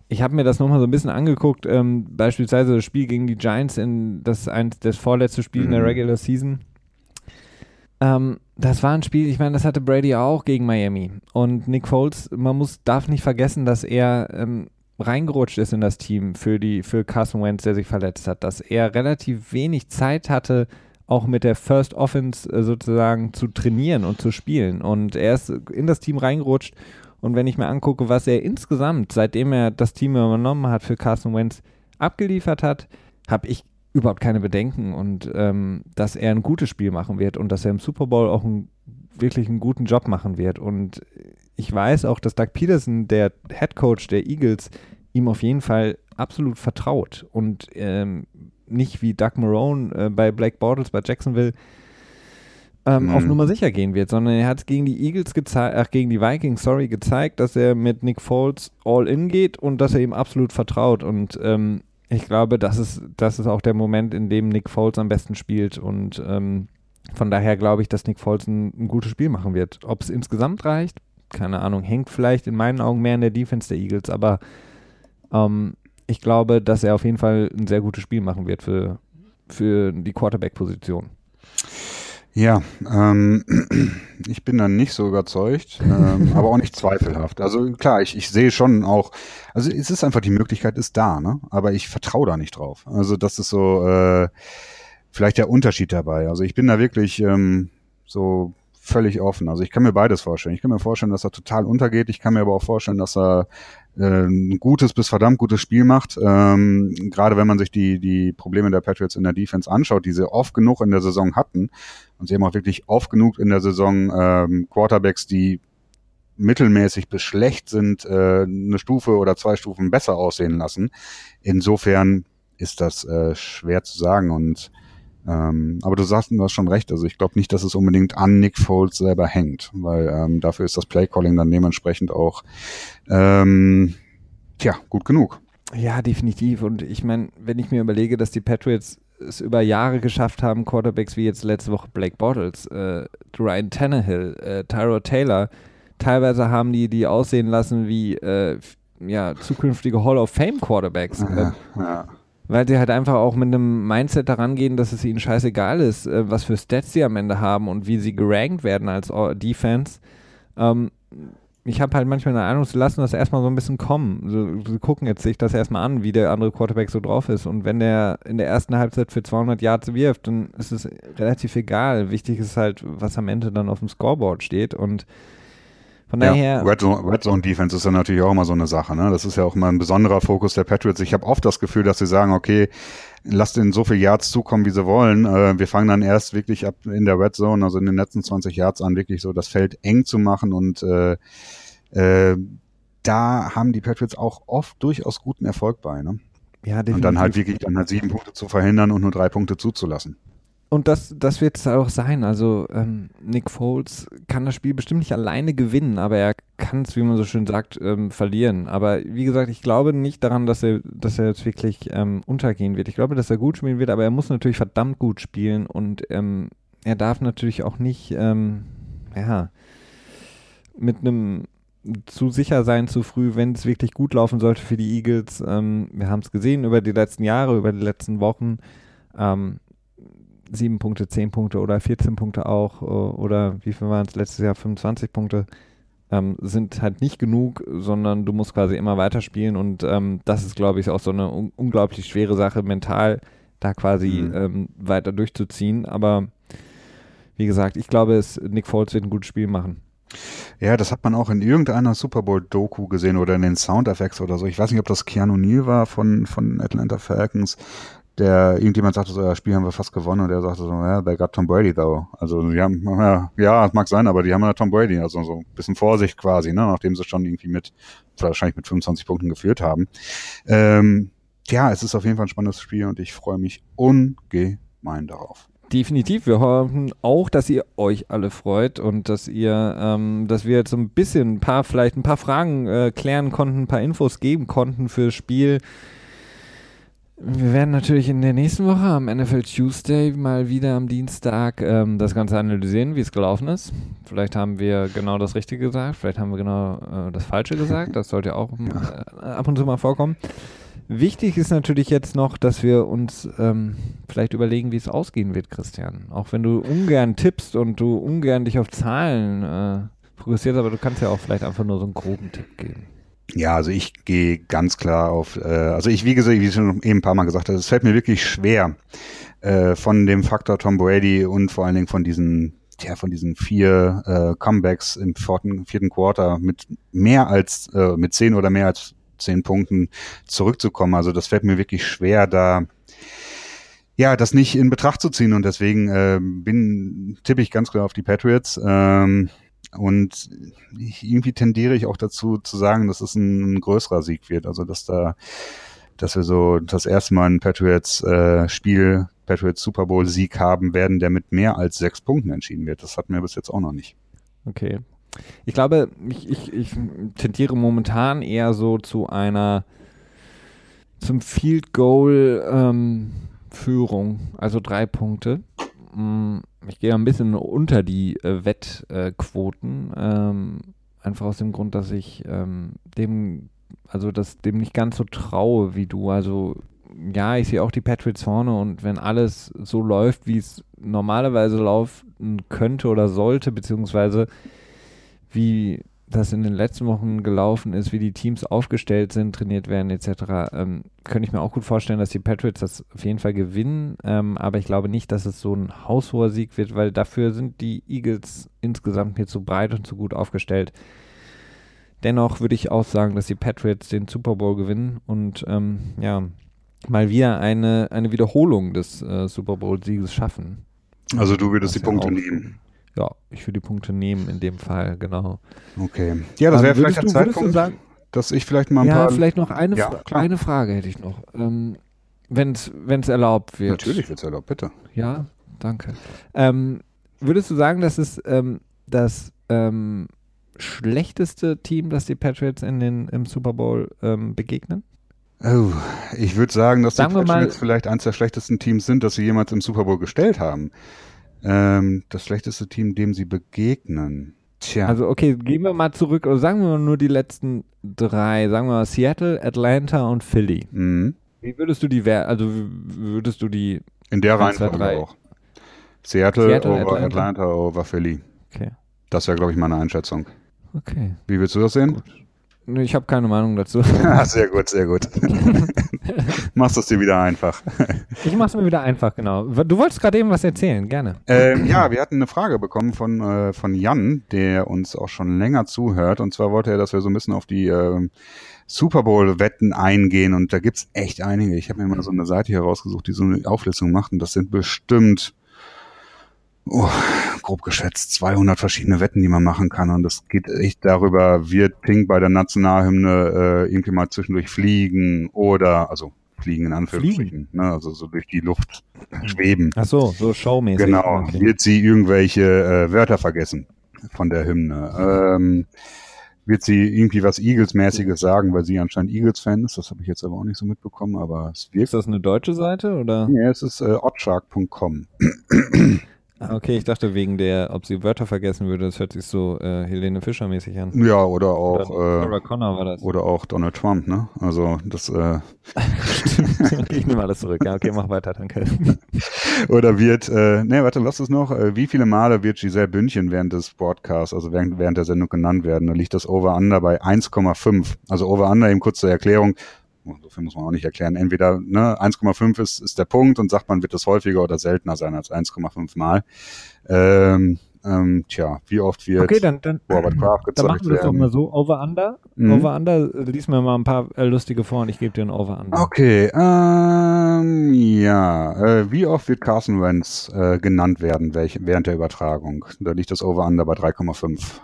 Ich habe mir das nochmal so ein bisschen angeguckt, ähm, beispielsweise das Spiel gegen die Giants, in das, ein, das vorletzte Spiel mhm. in der mhm. Regular Season. Ähm, das war ein Spiel, ich meine, das hatte Brady auch gegen Miami. Und Nick Foles, man muss, darf nicht vergessen, dass er ähm, reingerutscht ist in das Team für, die, für Carson Wentz, der sich verletzt hat, dass er relativ wenig Zeit hatte, auch mit der First Offense äh, sozusagen zu trainieren und zu spielen. Und er ist in das Team reingerutscht. Und wenn ich mir angucke, was er insgesamt, seitdem er das Team übernommen hat, für Carson Wentz abgeliefert hat, habe ich überhaupt keine Bedenken und ähm, dass er ein gutes Spiel machen wird und dass er im Super Bowl auch ein, wirklich einen guten Job machen wird. Und ich weiß auch, dass Doug Peterson, der Head Coach der Eagles, ihm auf jeden Fall absolut vertraut und ähm, nicht wie Doug Marone äh, bei Black Bortles bei Jacksonville ähm, mhm. auf Nummer sicher gehen wird, sondern er hat gegen die Eagles gezeigt, ach gegen die Vikings, sorry, gezeigt, dass er mit Nick Foles all in geht und dass er ihm absolut vertraut und ähm, ich glaube, das ist, das ist auch der Moment, in dem Nick Foles am besten spielt und ähm, von daher glaube ich, dass Nick Foles ein, ein gutes Spiel machen wird. Ob es insgesamt reicht, keine Ahnung, hängt vielleicht in meinen Augen mehr in der Defense der Eagles, aber ähm, ich glaube, dass er auf jeden Fall ein sehr gutes Spiel machen wird für, für die Quarterback-Position. Ja, ähm, ich bin dann nicht so überzeugt, ähm, aber auch nicht zweifelhaft. Also klar, ich, ich sehe schon auch, also es ist einfach die Möglichkeit ist da, ne? Aber ich vertraue da nicht drauf. Also das ist so äh, vielleicht der Unterschied dabei. Also ich bin da wirklich ähm, so völlig offen. Also ich kann mir beides vorstellen. Ich kann mir vorstellen, dass er total untergeht. Ich kann mir aber auch vorstellen, dass er äh, ein gutes bis verdammt gutes Spiel macht. Ähm, gerade wenn man sich die, die Probleme der Patriots in der Defense anschaut, die sie oft genug in der Saison hatten. Und sie haben auch wirklich oft genug in der Saison ähm, Quarterbacks, die mittelmäßig bis schlecht sind, äh, eine Stufe oder zwei Stufen besser aussehen lassen. Insofern ist das äh, schwer zu sagen und ähm, aber du sagst, du hast schon recht. Also ich glaube nicht, dass es unbedingt an Nick Foles selber hängt, weil ähm, dafür ist das Playcalling dann dementsprechend auch ähm, tja, gut genug. Ja, definitiv. Und ich meine, wenn ich mir überlege, dass die Patriots es über Jahre geschafft haben, Quarterbacks wie jetzt letzte Woche Blake Bottles, äh, Ryan Tannehill, äh, Tyro Taylor, teilweise haben die die aussehen lassen wie äh, ja, zukünftige Hall of Fame Quarterbacks. Ja, ja weil sie halt einfach auch mit einem Mindset daran gehen, dass es ihnen scheißegal ist, äh, was für Stats sie am Ende haben und wie sie gerankt werden als Defense. Ähm, ich habe halt manchmal eine Ahnung, sie lassen das erstmal so ein bisschen kommen. Sie, gucken jetzt sich das erstmal an, wie der andere Quarterback so drauf ist. Und wenn der in der ersten Halbzeit für 200 Yards wirft, dann ist es relativ egal. Wichtig ist halt, was am Ende dann auf dem Scoreboard steht. Und von daher. Ja, Red, Zone, Red Zone Defense ist ja natürlich auch immer so eine Sache. Ne? Das ist ja auch immer ein besonderer Fokus der Patriots. Ich habe oft das Gefühl, dass sie sagen, okay, lasst ihnen so viel Yards zukommen, wie sie wollen. Äh, wir fangen dann erst wirklich ab in der Red Zone, also in den letzten 20 Yards an, wirklich so das Feld eng zu machen und äh, äh, da haben die Patriots auch oft durchaus guten Erfolg bei. Ne? Ja, definitiv. Und dann halt wirklich dann halt sieben Punkte zu verhindern und nur drei Punkte zuzulassen. Und das, das wird es auch sein. Also ähm, Nick Foles kann das Spiel bestimmt nicht alleine gewinnen, aber er kann es, wie man so schön sagt, ähm, verlieren. Aber wie gesagt, ich glaube nicht daran, dass er, dass er jetzt wirklich ähm, untergehen wird. Ich glaube, dass er gut spielen wird, aber er muss natürlich verdammt gut spielen und ähm, er darf natürlich auch nicht, ähm, ja, mit einem zu sicher sein zu früh, wenn es wirklich gut laufen sollte für die Eagles. Ähm, wir haben es gesehen über die letzten Jahre, über die letzten Wochen. Ähm, sieben Punkte, zehn Punkte oder 14 Punkte auch, äh, oder wie viel waren es letztes Jahr, 25 Punkte, ähm, sind halt nicht genug, sondern du musst quasi immer weiterspielen und ähm, das ist, glaube ich, auch so eine un unglaublich schwere Sache, mental da quasi mhm. ähm, weiter durchzuziehen. Aber wie gesagt, ich glaube, es, Nick Foles wird ein gutes Spiel machen. Ja, das hat man auch in irgendeiner Super Bowl-Doku gesehen oder in den Soundeffects oder so. Ich weiß nicht, ob das Keanu Neal war von, von Atlanta Falcons, der irgendjemand sagte so, ja, Spiel haben wir fast gewonnen und er sagte so, ja, they got Tom Brady though. Also die haben, ja, ja, mag sein, aber die haben ja Tom Brady, also so ein bisschen Vorsicht quasi, ne, nachdem sie schon irgendwie mit, wahrscheinlich mit 25 Punkten geführt haben. Ähm, ja, es ist auf jeden Fall ein spannendes Spiel und ich freue mich ungemein darauf. Definitiv. Wir hoffen auch, dass ihr euch alle freut und dass ihr, ähm, dass wir jetzt so ein bisschen ein paar, vielleicht ein paar Fragen äh, klären konnten, ein paar Infos geben konnten fürs Spiel. Wir werden natürlich in der nächsten Woche am NFL Tuesday mal wieder am Dienstag ähm, das Ganze analysieren, wie es gelaufen ist. Vielleicht haben wir genau das Richtige gesagt, vielleicht haben wir genau äh, das Falsche gesagt. Das sollte auch äh, ab und zu mal vorkommen. Wichtig ist natürlich jetzt noch, dass wir uns ähm, vielleicht überlegen, wie es ausgehen wird, Christian. Auch wenn du ungern tippst und du ungern dich auf Zahlen äh, fokussierst, aber du kannst ja auch vielleicht einfach nur so einen groben Tipp geben. Ja, also ich gehe ganz klar auf, äh, also ich, wie gesagt, wie ich schon eben ein paar Mal gesagt habe, es fällt mir wirklich schwer, äh, von dem Faktor Tom Brady und vor allen Dingen von diesen, ja, von diesen vier äh, Comebacks im vierten, vierten Quarter mit mehr als, äh, mit zehn oder mehr als zehn Punkten zurückzukommen. Also das fällt mir wirklich schwer, da ja, das nicht in Betracht zu ziehen und deswegen äh, bin tippe ich ganz klar auf die Patriots. Ähm, und irgendwie tendiere ich auch dazu zu sagen, dass es ein, ein, größerer Sieg wird. Also dass da, dass wir so das erste Mal ein Patriots äh, Spiel, Patriots Super Bowl Sieg haben werden, der mit mehr als sechs Punkten entschieden wird. Das hatten wir bis jetzt auch noch nicht. Okay. Ich glaube, ich, ich, ich tendiere momentan eher so zu einer zum Field Goal ähm, Führung, also drei Punkte. Mm, ich gehe ein bisschen unter die äh, Wettquoten, ähm, einfach aus dem Grund, dass ich ähm, dem, also das dem nicht ganz so traue wie du. Also ja, ich sehe auch die Patriots vorne und wenn alles so läuft, wie es normalerweise laufen könnte oder sollte, beziehungsweise wie das in den letzten Wochen gelaufen ist, wie die Teams aufgestellt sind, trainiert werden etc., ähm, könnte ich mir auch gut vorstellen, dass die Patriots das auf jeden Fall gewinnen. Ähm, aber ich glaube nicht, dass es so ein haushoher Sieg wird, weil dafür sind die Eagles insgesamt mir zu breit und zu gut aufgestellt. Dennoch würde ich auch sagen, dass die Patriots den Super Bowl gewinnen und ähm, ja, mal wieder eine, eine Wiederholung des äh, Super Bowl-Sieges schaffen. Also du würdest die Punkte nehmen. Ja, ich würde die Punkte nehmen in dem Fall, genau. Okay. Ja, das wäre vielleicht ein du, Zeitpunkt, sagen, dass ich vielleicht mal ein ja, paar... Ja, vielleicht noch eine, ja, Fra eine Frage hätte ich noch. Ähm, Wenn es erlaubt wird. Natürlich wird es erlaubt, bitte. Ja, danke. Ähm, würdest du sagen, dass es ähm, das ähm, schlechteste Team, das die Patriots in den, im Super Bowl ähm, begegnen? Oh, ich würde sagen, dass sagen die Patriots vielleicht eines der schlechtesten Teams sind, dass sie jemals im Super Bowl gestellt haben. Ähm, das schlechteste Team, dem sie begegnen. Tja. Also okay, gehen wir mal zurück, oder sagen wir mal nur die letzten drei, sagen wir mal Seattle, Atlanta und Philly. Mhm. Wie würdest du die, also würdest du die in der Reihenfolge auch. Seattle, Seattle over Atlanta. Atlanta over Philly. Okay. Das wäre, glaube ich, meine Einschätzung. Okay. Wie willst du das sehen? Gut. Ich habe keine Meinung dazu. sehr gut, sehr gut. Machst du es dir wieder einfach. ich mach's mir wieder einfach, genau. Du wolltest gerade eben was erzählen, gerne. Ähm, ja, wir hatten eine Frage bekommen von, äh, von Jan, der uns auch schon länger zuhört. Und zwar wollte er, dass wir so ein bisschen auf die äh, Super Bowl-Wetten eingehen. Und da gibt's echt einige. Ich habe mir mal so eine Seite hier rausgesucht, die so eine Auflistung macht. Und das sind bestimmt oh, grob geschätzt 200 verschiedene Wetten, die man machen kann. Und es geht echt darüber, wird Pink bei der Nationalhymne äh, irgendwie mal zwischendurch fliegen oder, also fliegen in Anführungsstrichen, ne, also so durch die Luft schweben. Ach so, so showmäßig. Genau, okay. wird sie irgendwelche äh, Wörter vergessen von der Hymne. Ähm, wird sie irgendwie was Eagles-mäßiges sagen, weil sie anscheinend Eagles-Fan ist. Das habe ich jetzt aber auch nicht so mitbekommen, aber es wirkt. Ist das eine deutsche Seite oder? Ja, es ist äh, oddshark.com. Ah, okay, ich dachte wegen der, ob sie Wörter vergessen würde, das hört sich so äh, Helene Fischer mäßig an. Ja, oder auch oder, äh, Connor war das. Oder auch Donald Trump, ne? Also das äh Ich nehme alles zurück. Ja, okay, mach weiter, danke. oder wird, äh, ne, warte, lass es noch. Äh, wie viele Male wird Giselle Bündchen während des Broadcasts, also während, während der Sendung genannt werden? Da liegt das Over-Under bei 1,5. Also Over-Under, eben kurz zur Erklärung, so viel muss man auch nicht erklären. Entweder ne, 1,5 ist, ist der Punkt und sagt man, wird es häufiger oder seltener sein als 1,5 Mal. Ähm, Ähm, tja, wie oft wird okay, dann, dann, Robert Kraft gezeigt dann machen wir das doch mal so. Over-Under. Mhm. Over-Under, äh, lies mir mal ein paar äh, lustige vor und ich gebe dir ein Over-Under. Okay, ähm, ja. Äh, wie oft wird Carson Wentz äh, genannt werden welch, während der Übertragung? Da liegt das Over-Under bei 3,5.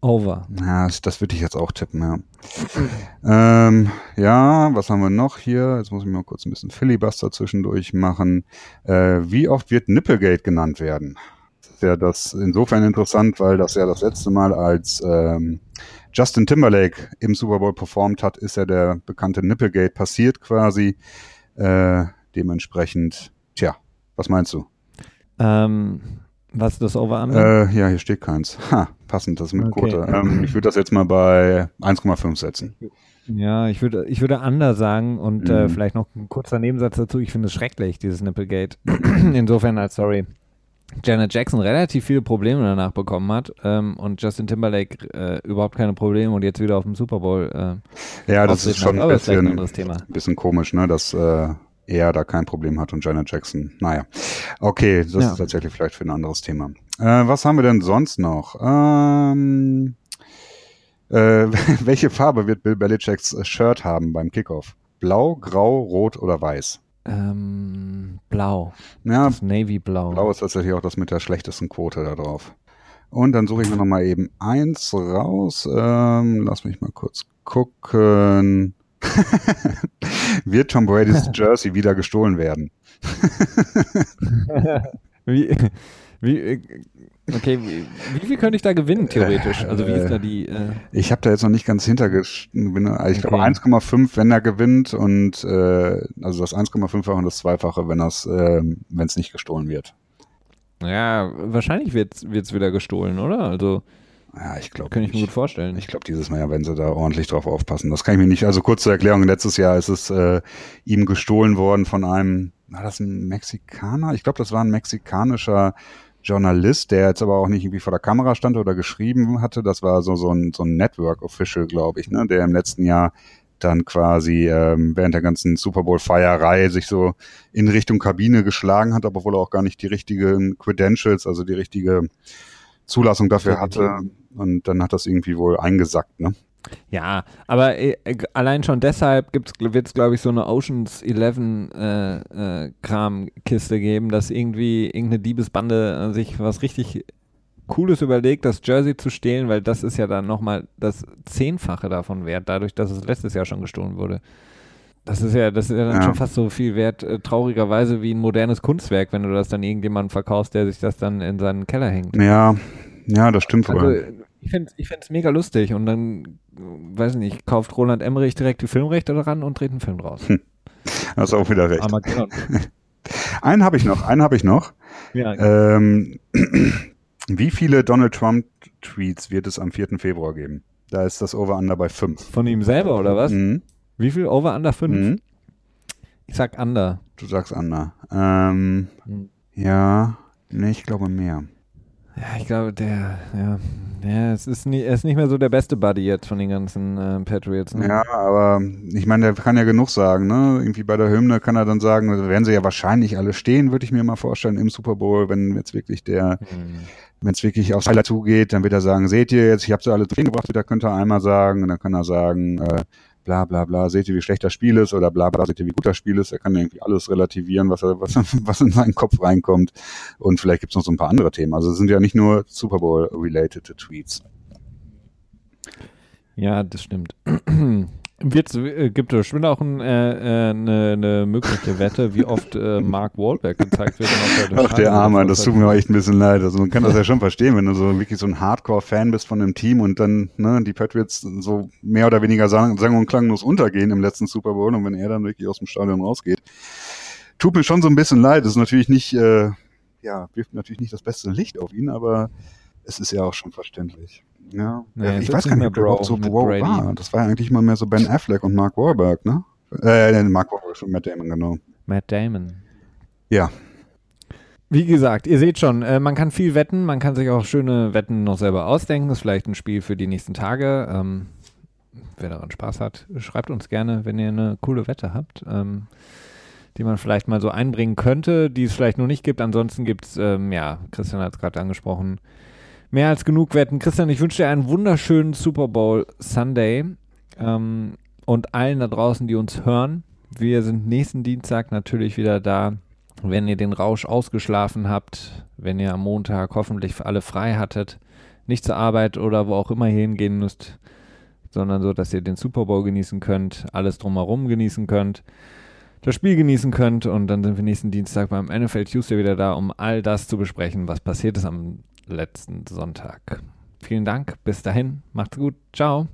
Over. Ja, das, das würde ich jetzt auch tippen, ja. ähm, ja, was haben wir noch hier? Jetzt muss ich mal kurz ein bisschen Filibuster zwischendurch machen. Äh, wie oft wird Nipplegate genannt werden? Das ist ja das insofern interessant, weil das ja das letzte Mal als ähm, Justin Timberlake im Super Bowl performt hat, ist ja der bekannte Nipplegate passiert quasi. Äh, dementsprechend, tja, was meinst du? Ähm, was ist das Over-Under? Äh, ja, hier steht keins. Ha, passend, das mit Okay. Quote. Ähm, ich würde das jetzt mal bei 1,5 setzen. Ja, ich würde, ich würde Under sagen und äh, Mhm. vielleicht noch ein kurzer Nebensatz dazu. Ich finde es schrecklich, dieses Nipplegate. Insofern als, sorry, Janet Jackson relativ viele Probleme danach bekommen hat ähm, und Justin Timberlake äh, überhaupt keine Probleme und jetzt wieder auf dem Super Bowl. Äh, Ja, das ist schon ein vielleicht ein bisschen, anderes Thema. bisschen komisch, ne, dass äh, er da kein Problem hat und Janet Jackson. Naja, okay, das Ja. ist tatsächlich vielleicht für ein anderes Thema. Äh, was haben wir denn sonst noch? Ähm, äh, welche Farbe wird Bill Belichicks Shirt haben beim Kickoff? Blau, grau, rot oder weiß? Ähm, blau. Ja, Das Navy Blau. Blau ist tatsächlich auch das mit der schlechtesten Quote da drauf. Und dann suche ich mir noch mal eben eins raus. Ähm, lass mich mal kurz gucken. Wird Tom Brady's Jersey wieder gestohlen werden? wie, wie, äh, okay, wie, wie viel könnte ich da gewinnen, theoretisch? Also wie ist da die, äh, Ich habe da jetzt noch nicht ganz hintergeschrieben. Ich glaube Okay. 1,5, wenn er gewinnt und äh, also das 1,5-fache und das Zweifache, wenn das, äh, wenn es nicht gestohlen wird. ja, wahrscheinlich wird es wieder gestohlen, oder? Also, Ja, ich glaube. kann ich mir gut vorstellen. Ich glaube, dieses Mal ja, wenn sie da ordentlich drauf aufpassen. Das kann ich mir nicht. Also kurz zur Erklärung, letztes Jahr ist es äh, ihm gestohlen worden von einem, war das ein Mexikaner? Ich glaube, das war ein mexikanischer Journalist, der jetzt aber auch nicht irgendwie vor der Kamera stand oder geschrieben hatte. Das war so, so ein, so ein Network-Official, glaube ich, ne, der im letzten Jahr dann quasi ähm, während der ganzen Super Bowl-Feierei sich so in Richtung Kabine geschlagen hat, aber wohl auch gar nicht die richtigen Credentials, also die richtige Zulassung dafür hatte. Und dann hat das irgendwie wohl eingesackt, ne? Ja, aber äh, äh, allein schon deshalb wird es, glaube ich, so eine Oceans 11 äh, äh, Kramkiste geben, dass irgendwie irgendeine Diebesbande äh, sich was richtig Cooles überlegt, das Jersey zu stehlen, weil das ist ja dann nochmal das Zehnfache davon wert, dadurch, dass es letztes Jahr schon gestohlen wurde. Das ist ja, das ist ja dann Ja. schon fast so viel wert, äh, traurigerweise wie ein modernes Kunstwerk, wenn du das dann irgendjemandem verkaufst, der sich das dann in seinen Keller hängt. Ja, ja, das stimmt wohl. Ich finde ich find's mega lustig und dann, weiß ich nicht, kauft Roland Emmerich direkt die Filmrechte daran und dreht einen Film draus. Hast auch wieder recht. Armageddon. Einen habe ich noch, einen habe ich noch. ja, Ähm, wie viele Donald Trump Tweets wird es am 4. Februar geben? Da ist das Over-Under bei 5. von ihm selber oder was? Mhm. Wie viel? Over under 5? Mhm. Ich sag under. Du sagst Under. Ähm, Mhm. ja, nee, ich glaube mehr. Ja, ich glaube, der, ja, ja, es ist, nie, er ist nicht mehr so der beste Buddy jetzt von den ganzen äh, Patriots. Ne? Ja, aber ich meine, der kann ja genug sagen, ne? Irgendwie bei der Hymne kann er dann sagen, da werden sie ja wahrscheinlich alle stehen, würde ich mir mal vorstellen, im Super Bowl, wenn jetzt wirklich der, Hm. wenn es wirklich aufs Highlight zugeht, dann wird er sagen, seht ihr jetzt, ich habe sie alle zufrieden gebracht, da könnte er einmal sagen, und dann kann er sagen, äh, bla bla bla, seht ihr, wie schlecht das Spiel ist, oder bla bla, seht ihr, wie gut das Spiel ist. Er kann irgendwie alles relativieren, was, er, was, was in seinen Kopf reinkommt. Und vielleicht gibt's noch so ein paar andere Themen. Also es sind ja nicht nur Super Bowl-related Tweets. Ja, das stimmt. Wird's, äh, gibt es bestimmt auch äh, äh, eine, eine mögliche Wette, wie oft äh, Mark Wahlberg gezeigt wird. Ach, der Arme, das tut mir auch echt ein bisschen leid. Also man kann das ja schon verstehen, wenn du so wirklich so ein Hardcore-Fan bist von einem Team und dann ne, die Patriots so mehr oder weniger sang, sang und klanglos untergehen im letzten Super Bowl und wenn er dann wirklich aus dem Stadion rausgeht. Tut mir schon so ein bisschen leid. Das ist natürlich nicht, äh, ja, wirft natürlich nicht das beste Licht auf ihn, aber es ist ja auch schon verständlich. Ja, es ich weiß gar nicht, mehr ob der überhaupt so Bro Brady. war. Das war ja eigentlich mal mehr so Ben Affleck und Mark Wahlberg, ne? Äh, Mark Wahlberg schon Matt Damon, genau. Matt Damon. Ja, Wie gesagt, ihr seht schon, äh, man kann viel wetten, man kann sich auch schöne Wetten noch selber ausdenken. Das ist vielleicht ein Spiel für die nächsten Tage. Ähm, wer daran Spaß hat, schreibt uns gerne, wenn ihr eine coole Wette habt. Ähm, die man vielleicht mal so einbringen könnte, die es vielleicht noch nicht gibt. Ansonsten gibt es, ähm, ja, Christian hat es gerade angesprochen, mehr als genug Wetten. Christian, ich wünsche dir einen wunderschönen Super Bowl Sunday ähm, und allen da draußen, die uns hören. Wir sind nächsten Dienstag natürlich wieder da. Wenn ihr den Rausch ausgeschlafen habt, wenn ihr am Montag hoffentlich alle frei hattet, nicht zur Arbeit oder wo auch immer ihr hingehen müsst, sondern so, dass ihr den Super Bowl genießen könnt, alles drumherum genießen könnt, das Spiel genießen könnt und dann sind wir nächsten Dienstag beim NFL Tuesday wieder da, um all das zu besprechen, was passiert ist am letzten Sonntag. Vielen Dank, bis dahin, macht's gut, ciao.